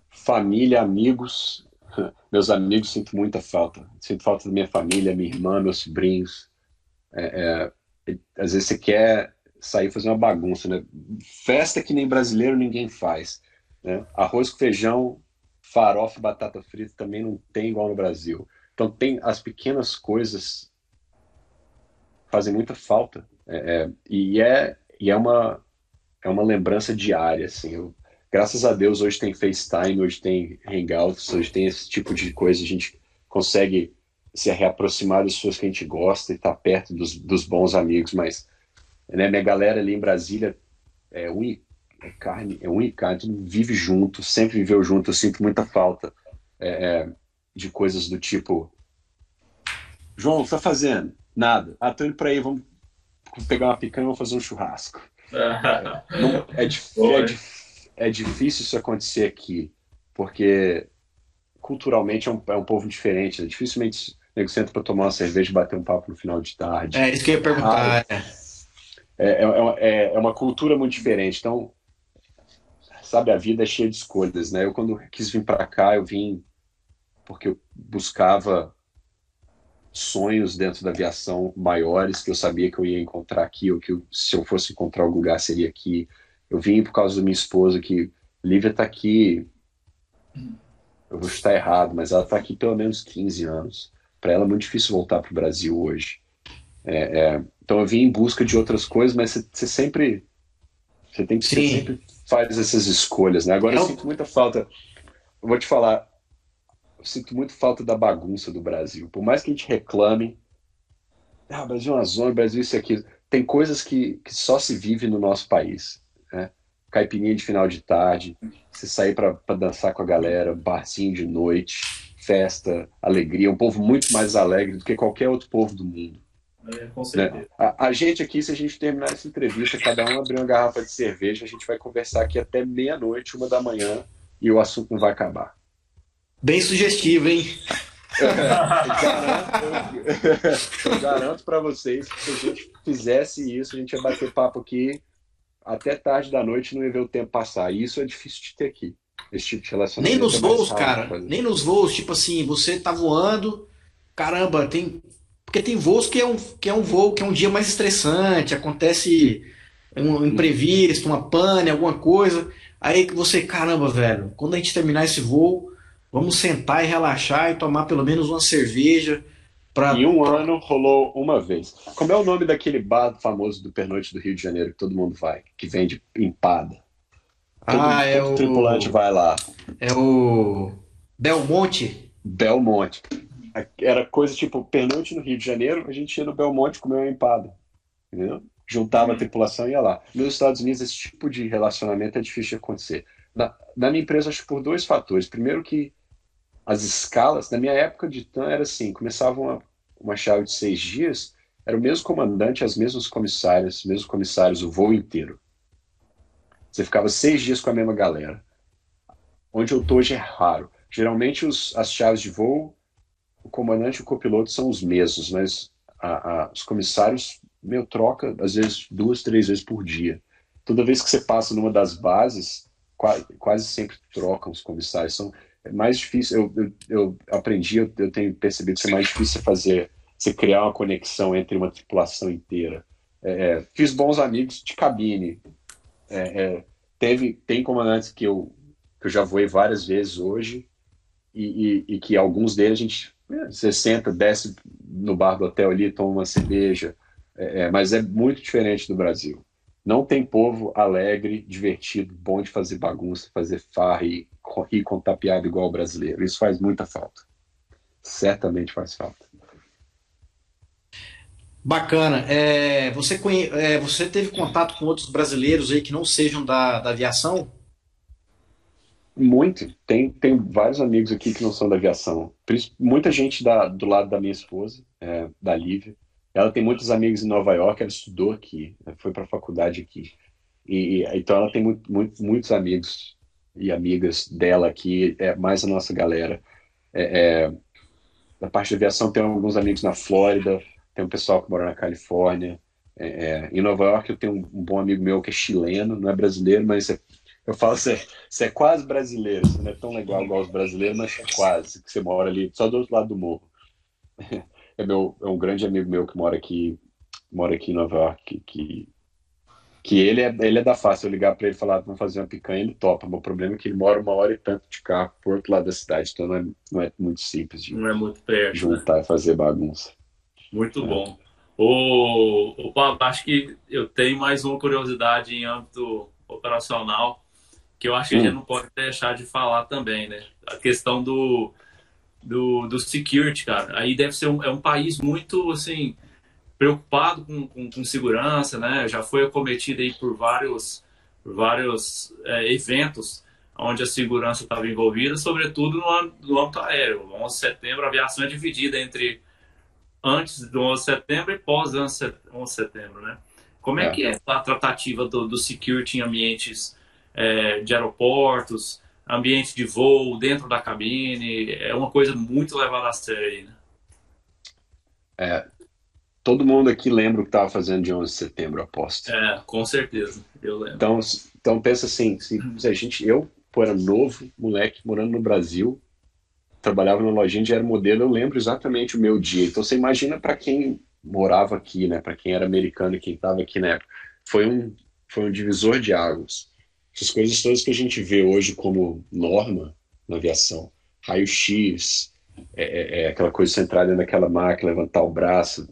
Família, amigos, [LAUGHS] meus amigos sinto muita falta. Sinto falta da minha família, minha irmã, meus sobrinhos. É, é, às vezes você quer sair fazer uma bagunça, né? Festa que nem brasileiro ninguém faz, né? Arroz com feijão, farofa e batata frita também não tem igual no Brasil. Então tem as pequenas coisas fazem muita falta é, é, e é e é uma é uma lembrança diária, assim. Eu, graças a Deus hoje tem FaceTime, hoje tem Hangouts, hoje tem esse tipo de coisa. A gente consegue se reaproximar das pessoas que a gente gosta e estar tá perto dos, dos bons amigos, mas né? Minha galera ali em Brasília é um é carne, é um carne, vive junto, sempre viveu junto. Eu sinto muita falta é, é, de coisas do tipo: João, o que tá fazendo? Nada. Ah, tô indo pra aí, vamos pegar uma picanha e vamos fazer um churrasco. é, [LAUGHS] não, é, é, é, difícil isso acontecer aqui, porque culturalmente é um, é um povo diferente. Né? Dificilmente nego senta para tomar uma cerveja e bater um papo no final de tarde. É isso que eu ia perguntar. Ah, é, é, é, é uma cultura muito diferente. Então, sabe, a vida é cheia de escolhas, né? Eu quando quis vir para cá, eu vim porque eu buscava sonhos dentro da aviação maiores que eu sabia que eu ia encontrar aqui ou que eu, se eu fosse encontrar algum lugar seria aqui. Eu vim por causa da minha esposa que Lívia está aqui. Eu vou estar errado, mas ela está aqui pelo menos 15 anos. Para ela é muito difícil voltar para o Brasil hoje. É, é, então eu vim em busca de outras coisas, mas você sempre. Você tem que sempre faz essas escolhas, né? Agora eu, eu sinto muita falta. Eu vou te falar, eu sinto muito falta da bagunça do Brasil. Por mais que a gente reclame, ah, Brasil é uma zona, Brasil é isso aqui. Tem coisas que, que só se vive no nosso país. Né? caipirinha de final de tarde, você sair para dançar com a galera, barzinho de noite, festa, alegria, um povo muito mais alegre do que qualquer outro povo do mundo. É, com certeza. Né? A, a, gente aqui, se a gente terminar essa entrevista, cada um abrir uma garrafa de cerveja, a gente vai conversar aqui até meia-noite, uma da manhã, e o assunto não vai acabar. Bem sugestivo, hein? [LAUGHS] eu garanto para vocês que se a gente fizesse isso, a gente ia bater papo aqui até tarde da noite não ia ver o tempo passar. E isso é difícil de ter aqui. Esse tipo de relacionamento. Nem nos é voos, cara. Nem nos voos, tipo assim, você tá voando, caramba, tem. Porque tem voos que é um, que é um voo que é um dia mais estressante, acontece um imprevisto, uma pane, alguma coisa. Aí que você, caramba, velho, quando a gente terminar esse voo, vamos sentar e relaxar e tomar pelo menos uma cerveja Pra... Em um ano rolou uma vez. Como é o nome daquele bar famoso do Pernoite do Rio de Janeiro que todo mundo vai, que vende empada? Todo, ah, é o tripulante vai lá. É o Belmonte. Belmonte. Era coisa tipo Pernoite no Rio de Janeiro, a gente ia no Belmonte comer uma empada. Entendeu? Juntava a tripulação e ia lá. Nos Estados Unidos, esse tipo de relacionamento é difícil de acontecer. Na, na minha empresa, acho que por dois fatores. Primeiro que as escalas, na minha época de TAM era assim, começava uma, uma chave de seis dias, era o mesmo comandante, as mesmas comissárias, os mesmos comissários, o voo inteiro. Você ficava seis dias com a mesma galera. Onde eu tô hoje é raro. Geralmente os, as chaves de voo, o comandante e o copiloto são os mesmos, mas a, a, os comissários, meu, troca às vezes duas, três vezes por dia. Toda vez que você passa numa das bases, quase, quase sempre trocam os comissários. São, é mais difícil, eu, eu, eu aprendi, eu, eu, tenho percebido que é mais difícil fazer, você criar uma conexão entre uma tripulação inteira. É, é fiz bons amigos de cabine. É, é, teve, tem comandantes que eu, que eu já voei várias vezes hoje e, e, e que alguns deles a gente você senta, desce no bar do hotel ali, toma uma cerveja, é, mas é muito diferente do Brasil. Não tem povo alegre, divertido, bom de fazer bagunça, fazer farra e rir com tapeado igual o brasileiro. Isso faz muita falta. Certamente faz falta. Bacana. É, você, conhe... é, você teve contato com outros brasileiros aí que não sejam da, da aviação? Muito. Tem, tem vários amigos aqui que não são da aviação. Muita gente da, do lado da minha esposa, é, da Lívia. Ela tem muitos amigos em Nova York, ela estudou aqui, foi para a faculdade aqui. E, então ela tem muito, muito, muitos amigos e amigas dela aqui, é mais a nossa galera. É, é, da parte da aviação tem alguns amigos na Flórida, tem um pessoal que mora na Califórnia. É, é em Nova York eu tenho um, um, bom amigo meu que é chileno, não é brasileiro, mas é, eu falo, você, você é quase brasileiro, você não é tão legal igual os brasileiros, mas é quase, que você mora ali só do outro lado do morro. [LAUGHS] É, meu, é um grande amigo meu que mora aqui, mora aqui em Nova York, que que ele é, ele é da fácil. Eu ligar para ele e falar, vamos fazer uma picanha, ele topa. O problema é que ele mora uma hora e tanto de carro por outro lado da cidade, então não é, não é muito simples de não é muito perto, juntar né? e fazer bagunça. Muito é. bom. O, o Pablo, acho que eu tenho mais uma curiosidade em âmbito operacional que eu acho que a gente não pode deixar de falar também, né? A questão do, do, do security, cara. Aí deve ser um, é um país muito, assim, preocupado com, com, com, segurança, né? Já foi acometido aí por vários, vários é, eventos onde a segurança estava envolvida, sobretudo no, no âmbito aéreo. O 11 de setembro, a aviação é dividida entre antes do 11 de setembro e pós 11 de setembro, né? Como é, é. que é a tratativa do, do security em ambientes é, de aeroportos, ambiente de voo, dentro da cabine? É uma coisa muito levada a sério né? É, todo mundo aqui lembra o que estava fazendo de 11 de setembro, aposto. É, com certeza, eu lembro. Então, então pensa assim, se, se a gente, eu, pô, era novo, moleque, morando no Brasil, trabalhava na lojinha de aeromodelo, eu lembro exatamente o meu dia. Então você imagina para quem morava aqui, né, para quem era americano e quem estava aqui na época, foi um, foi um divisor de águas. Essas coisas todas que a gente vê hoje como norma na aviação, raio-x, é, é, é aquela coisa centrada naquela máquina, levantar o braço,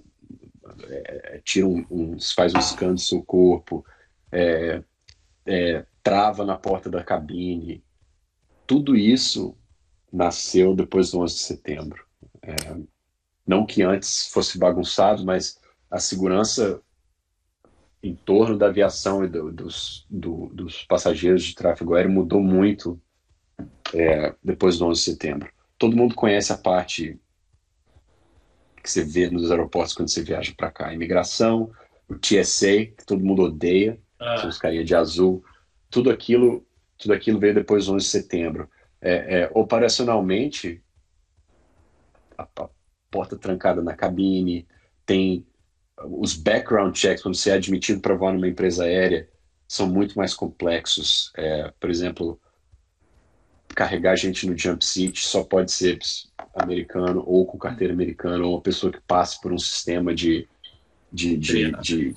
é, tira um, um, faz um scan do seu corpo, é, é, trava na porta da cabine. Tudo isso nasceu depois do 11 de setembro. É, não que antes fosse bagunçado, mas a segurança em torno da aviação e do, dos, do, dos passageiros de tráfego aéreo mudou muito é, depois do 11 de setembro. Todo mundo conhece a parte que você vê nos aeroportos quando você viaja para cá. A imigração, o TSA, que todo mundo odeia, ah. são os carinha de azul. Tudo aquilo, tudo aquilo veio depois do 11 de setembro. É, é, operacionalmente, a, a, porta trancada na cabine, tem os background checks, quando você é admitido para voar numa empresa aérea, são muito mais complexos. É, por exemplo, carregar gente no jump seat só pode ser americano ou com carteira americana ou uma pessoa que passe por um sistema de de, de, de,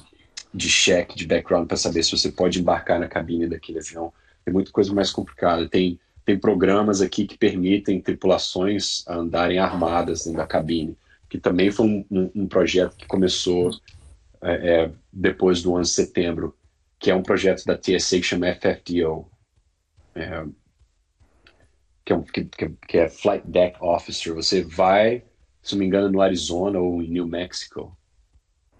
de check, de background para saber se você pode embarcar na cabine daquele avião. Tem muita coisa mais complicada. Tem, tem programas aqui que permitem tripulações andarem armadas dentro da cabine, que também foi um, um, um projeto que começou é, é, depois do 11 de setembro, que é um projeto da TSA que chama FFDO. É, que é, um, que, que é Flight Deck Officer. Você vai, se não me engano, no Arizona ou em New Mexico,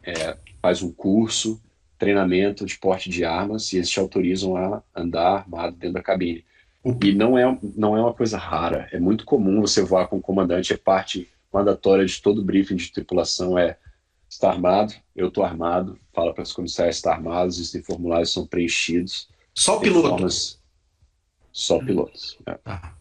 é, faz um curso, treinamento de porte de armas e eles te autorizam a andar armado dentro da cabine. E não é, não é uma coisa rara, é muito comum você voar com o comandante, é parte mandatória de todo briefing de tripulação, é está armado, eu estou armado, fala para os comissários estar armados, existem formulários são preenchidos. Só piloto? Formas, só pilotos. É. Ah.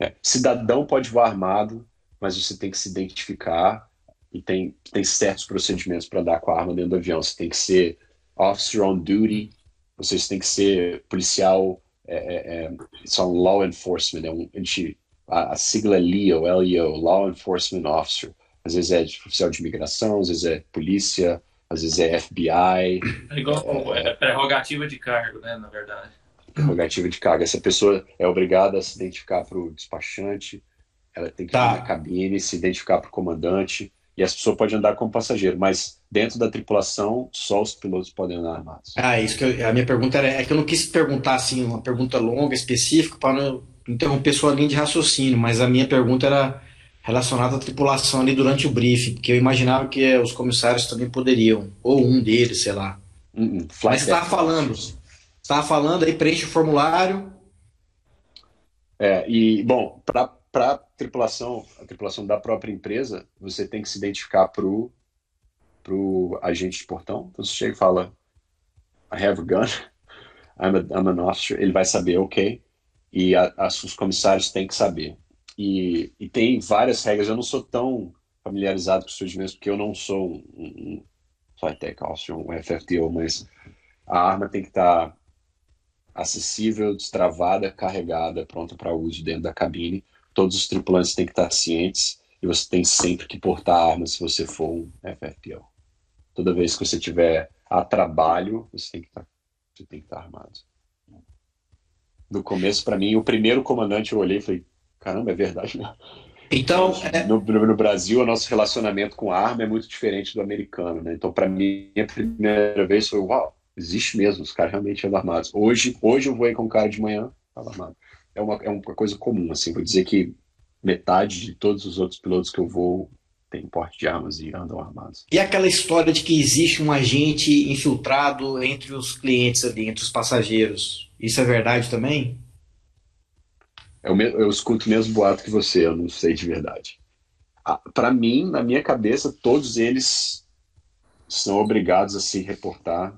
É. Cidadão pode voar armado, mas você tem que se identificar e tem, tem certos procedimentos para andar com a arma dentro do avião. Você tem que ser officer on duty, você tem que ser policial, é, é, é são law enforcement, é um, a, gente, a, a, sigla é LEO, LEO, Law Enforcement Officer. Às vezes é oficial de imigração, às vezes é polícia, às vezes é FBI. É igual é, é prerrogativa de cargo, né, na verdade prerrogativa de carga. Essa pessoa é obrigada a se identificar para o despachante, ela tem que tá. ir na cabine, se identificar para o comandante, e essa pessoa pode andar como passageiro, mas dentro da tripulação, só os pilotos podem andar armados. Ah, isso que eu, a minha pergunta era, é que eu não quis perguntar assim, uma pergunta longa, específica, para não interromper sua linha de raciocínio, mas a minha pergunta era relacionada à tripulação ali durante o briefing, porque eu imaginava que os comissários também poderiam, ou um deles, sei lá. Uh -uh, mas você estava falando, estava falando aí, preenche o formulário. É, e, bom, para a tripulação, a tripulação da própria empresa, você tem que se identificar para o agente de portão. Então você chega e fala, I have a gun, I'm, a, I'm an officer, ele vai saber, ok. E a, a, os comissários têm que saber. E, e, tem várias regras, eu não sou tão familiarizado com os procedimentos, porque eu não sou um, um officer, um FFTO, mas a arma tem que estar tá acessível, destravada, carregada, pronta para uso dentro da cabine. Todos os tripulantes têm que estar cientes e você tem sempre que portar arma se você for um FFPO. Toda vez que você tiver a trabalho, você tem que estar, você tem que estar armado. No começo, para mim, o primeiro comandante eu olhei e falei, caramba, é verdade, né? Então, é... no, no, Brasil, o nosso relacionamento com a arma é muito diferente do americano, né? Então, para mim, a primeira vez foi, uau, Existe mesmo, os caras realmente andam armados. Hoje, hoje eu voei com um cara de manhã, armado. É uma, é uma coisa comum, assim, vou dizer que metade de todos os outros pilotos que eu vou tem porte de armas e andam armados. E aquela história de que existe um agente infiltrado entre os clientes ali, entre os passageiros, isso é verdade também? Eu, eu escuto o mesmo boato que você, eu não sei de verdade. Ah, Para mim, na minha cabeça, todos eles são obrigados a se reportar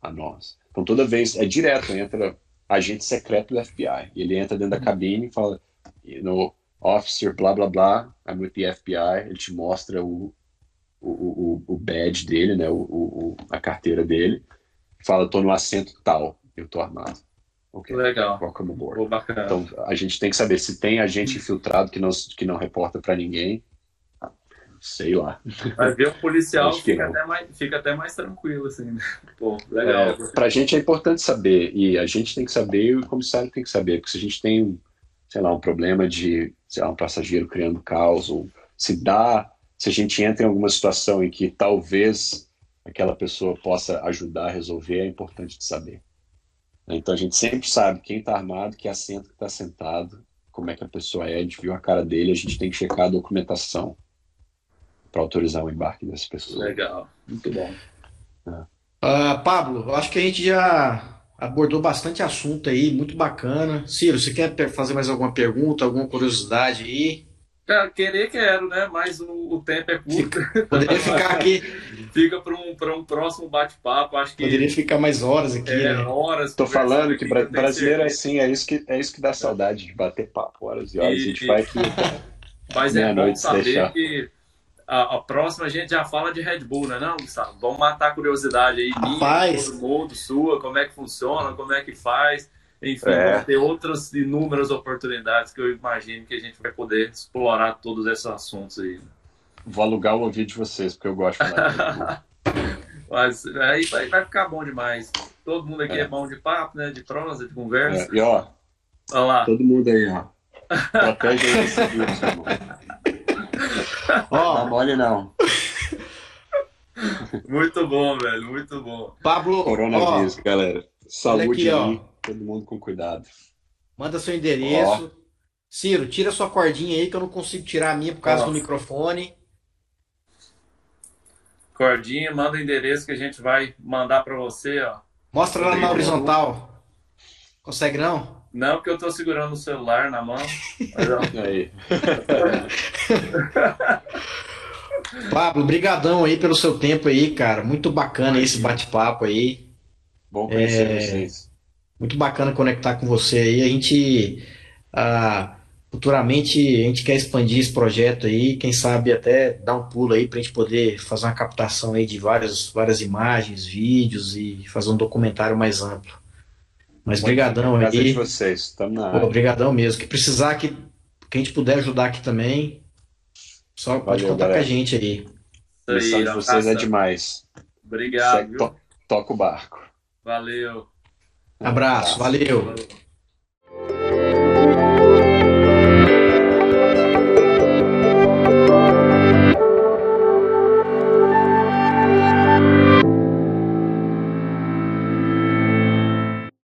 a nós. Então toda vez, é direto, entra agente secreto do FBI. Ele entra dentro da cabine e fala, know, officer, blá blá blá, I'm with the FBI. Ele te mostra o, o, o, o badge dele, né, o, o, a carteira dele. Fala, tô no assento tal, eu tô armado. Okay. Legal. Welcome aboard. Oh, então a gente tem que saber se tem agente infiltrado que não, que não reporta para ninguém sei lá. Vai ver o policial fica até, mais, fica até mais tranquilo, assim. Né? Pô, legal. É, pra gente é importante saber, e a gente tem que saber, e o comissário tem que saber, porque se a gente tem, sei lá, um problema de, sei lá, um passageiro criando caos, ou se dá, se a gente entra em alguma situação em que talvez aquela pessoa possa ajudar a resolver, é importante de saber. Então a gente sempre sabe quem está armado, que assento que está sentado, como é que a pessoa é, a gente viu a cara dele, a gente tem que checar a documentação para autorizar o embarque dessas pessoas. Legal, muito bom. É. Ah, Pablo, acho que a gente já abordou bastante assunto aí, muito bacana. Ciro, você quer fazer mais alguma pergunta, alguma curiosidade aí? Cara, querer quero, né? Mas o, o tempo é curto. Fica- Poderia ficar aqui, [LAUGHS] Fica para um, para um próximo bate-papo. Acho que poderia ficar mais horas aqui, é, né? horas. Tô falando aqui, que bra- brasileiro é assim, é isso que, é isso que dá saudade de bater papo, horas e horas. E- a gente vai aqui. [LAUGHS] Mas é bom saber deixar. que a, a próxima a gente já fala de Red Bull, né, não, Gustavo? Vamos matar a curiosidade aí, minha, Rapaz. todo mundo, sua, como é que funciona, como é que faz. Enfim, É. vão ter outras inúmeras oportunidades que eu imagino que a gente vai poder explorar todos esses assuntos aí. Vou alugar o ouvido de vocês, porque eu gosto de falar. [LAUGHS] Mas aí vai, vai ficar bom demais. Todo mundo aqui é, É. bom de papo, né? De prosa, de conversa. É, e ó, Olha lá. todo mundo aí, ó. [LAUGHS] Protege aí esse irmão. Não Ó, mole não. [LAUGHS] Muito bom, velho. Muito bom. Pablo, ó, Coronavírus, galera. Saúde aqui, ó. aí, todo mundo com cuidado. manda seu endereço. Ciro, tira sua cordinha aí que eu não consigo tirar a minha por causa Ó. do microfone. Cordinha, manda o endereço que a gente vai mandar para você, ó. Mostra lá na horizontal. Consegue não? Não, porque eu tô segurando o celular na mão. Mas, ó, [LAUGHS] Aí. Pablo, brigadão aí pelo seu tempo aí, cara. Muito bacana esse bate-papo aí. Bom conhecer É. vocês. Muito bacana conectar com você aí. A gente, ah, futuramente, a gente quer expandir esse projeto aí. Quem sabe até dar um pulo aí para a gente poder fazer uma captação aí de várias, várias imagens, vídeos e fazer um documentário mais amplo. Mas brigadão aí. vocês, estamos na área. Obrigadão mesmo. Que precisar que, que a gente puder ajudar aqui também, só pode Valeu, contar com a galera. gente aí. A missão de vocês é abraço. demais. Obrigado, to- toca o barco. Valeu. Abraço, valeu. Falou.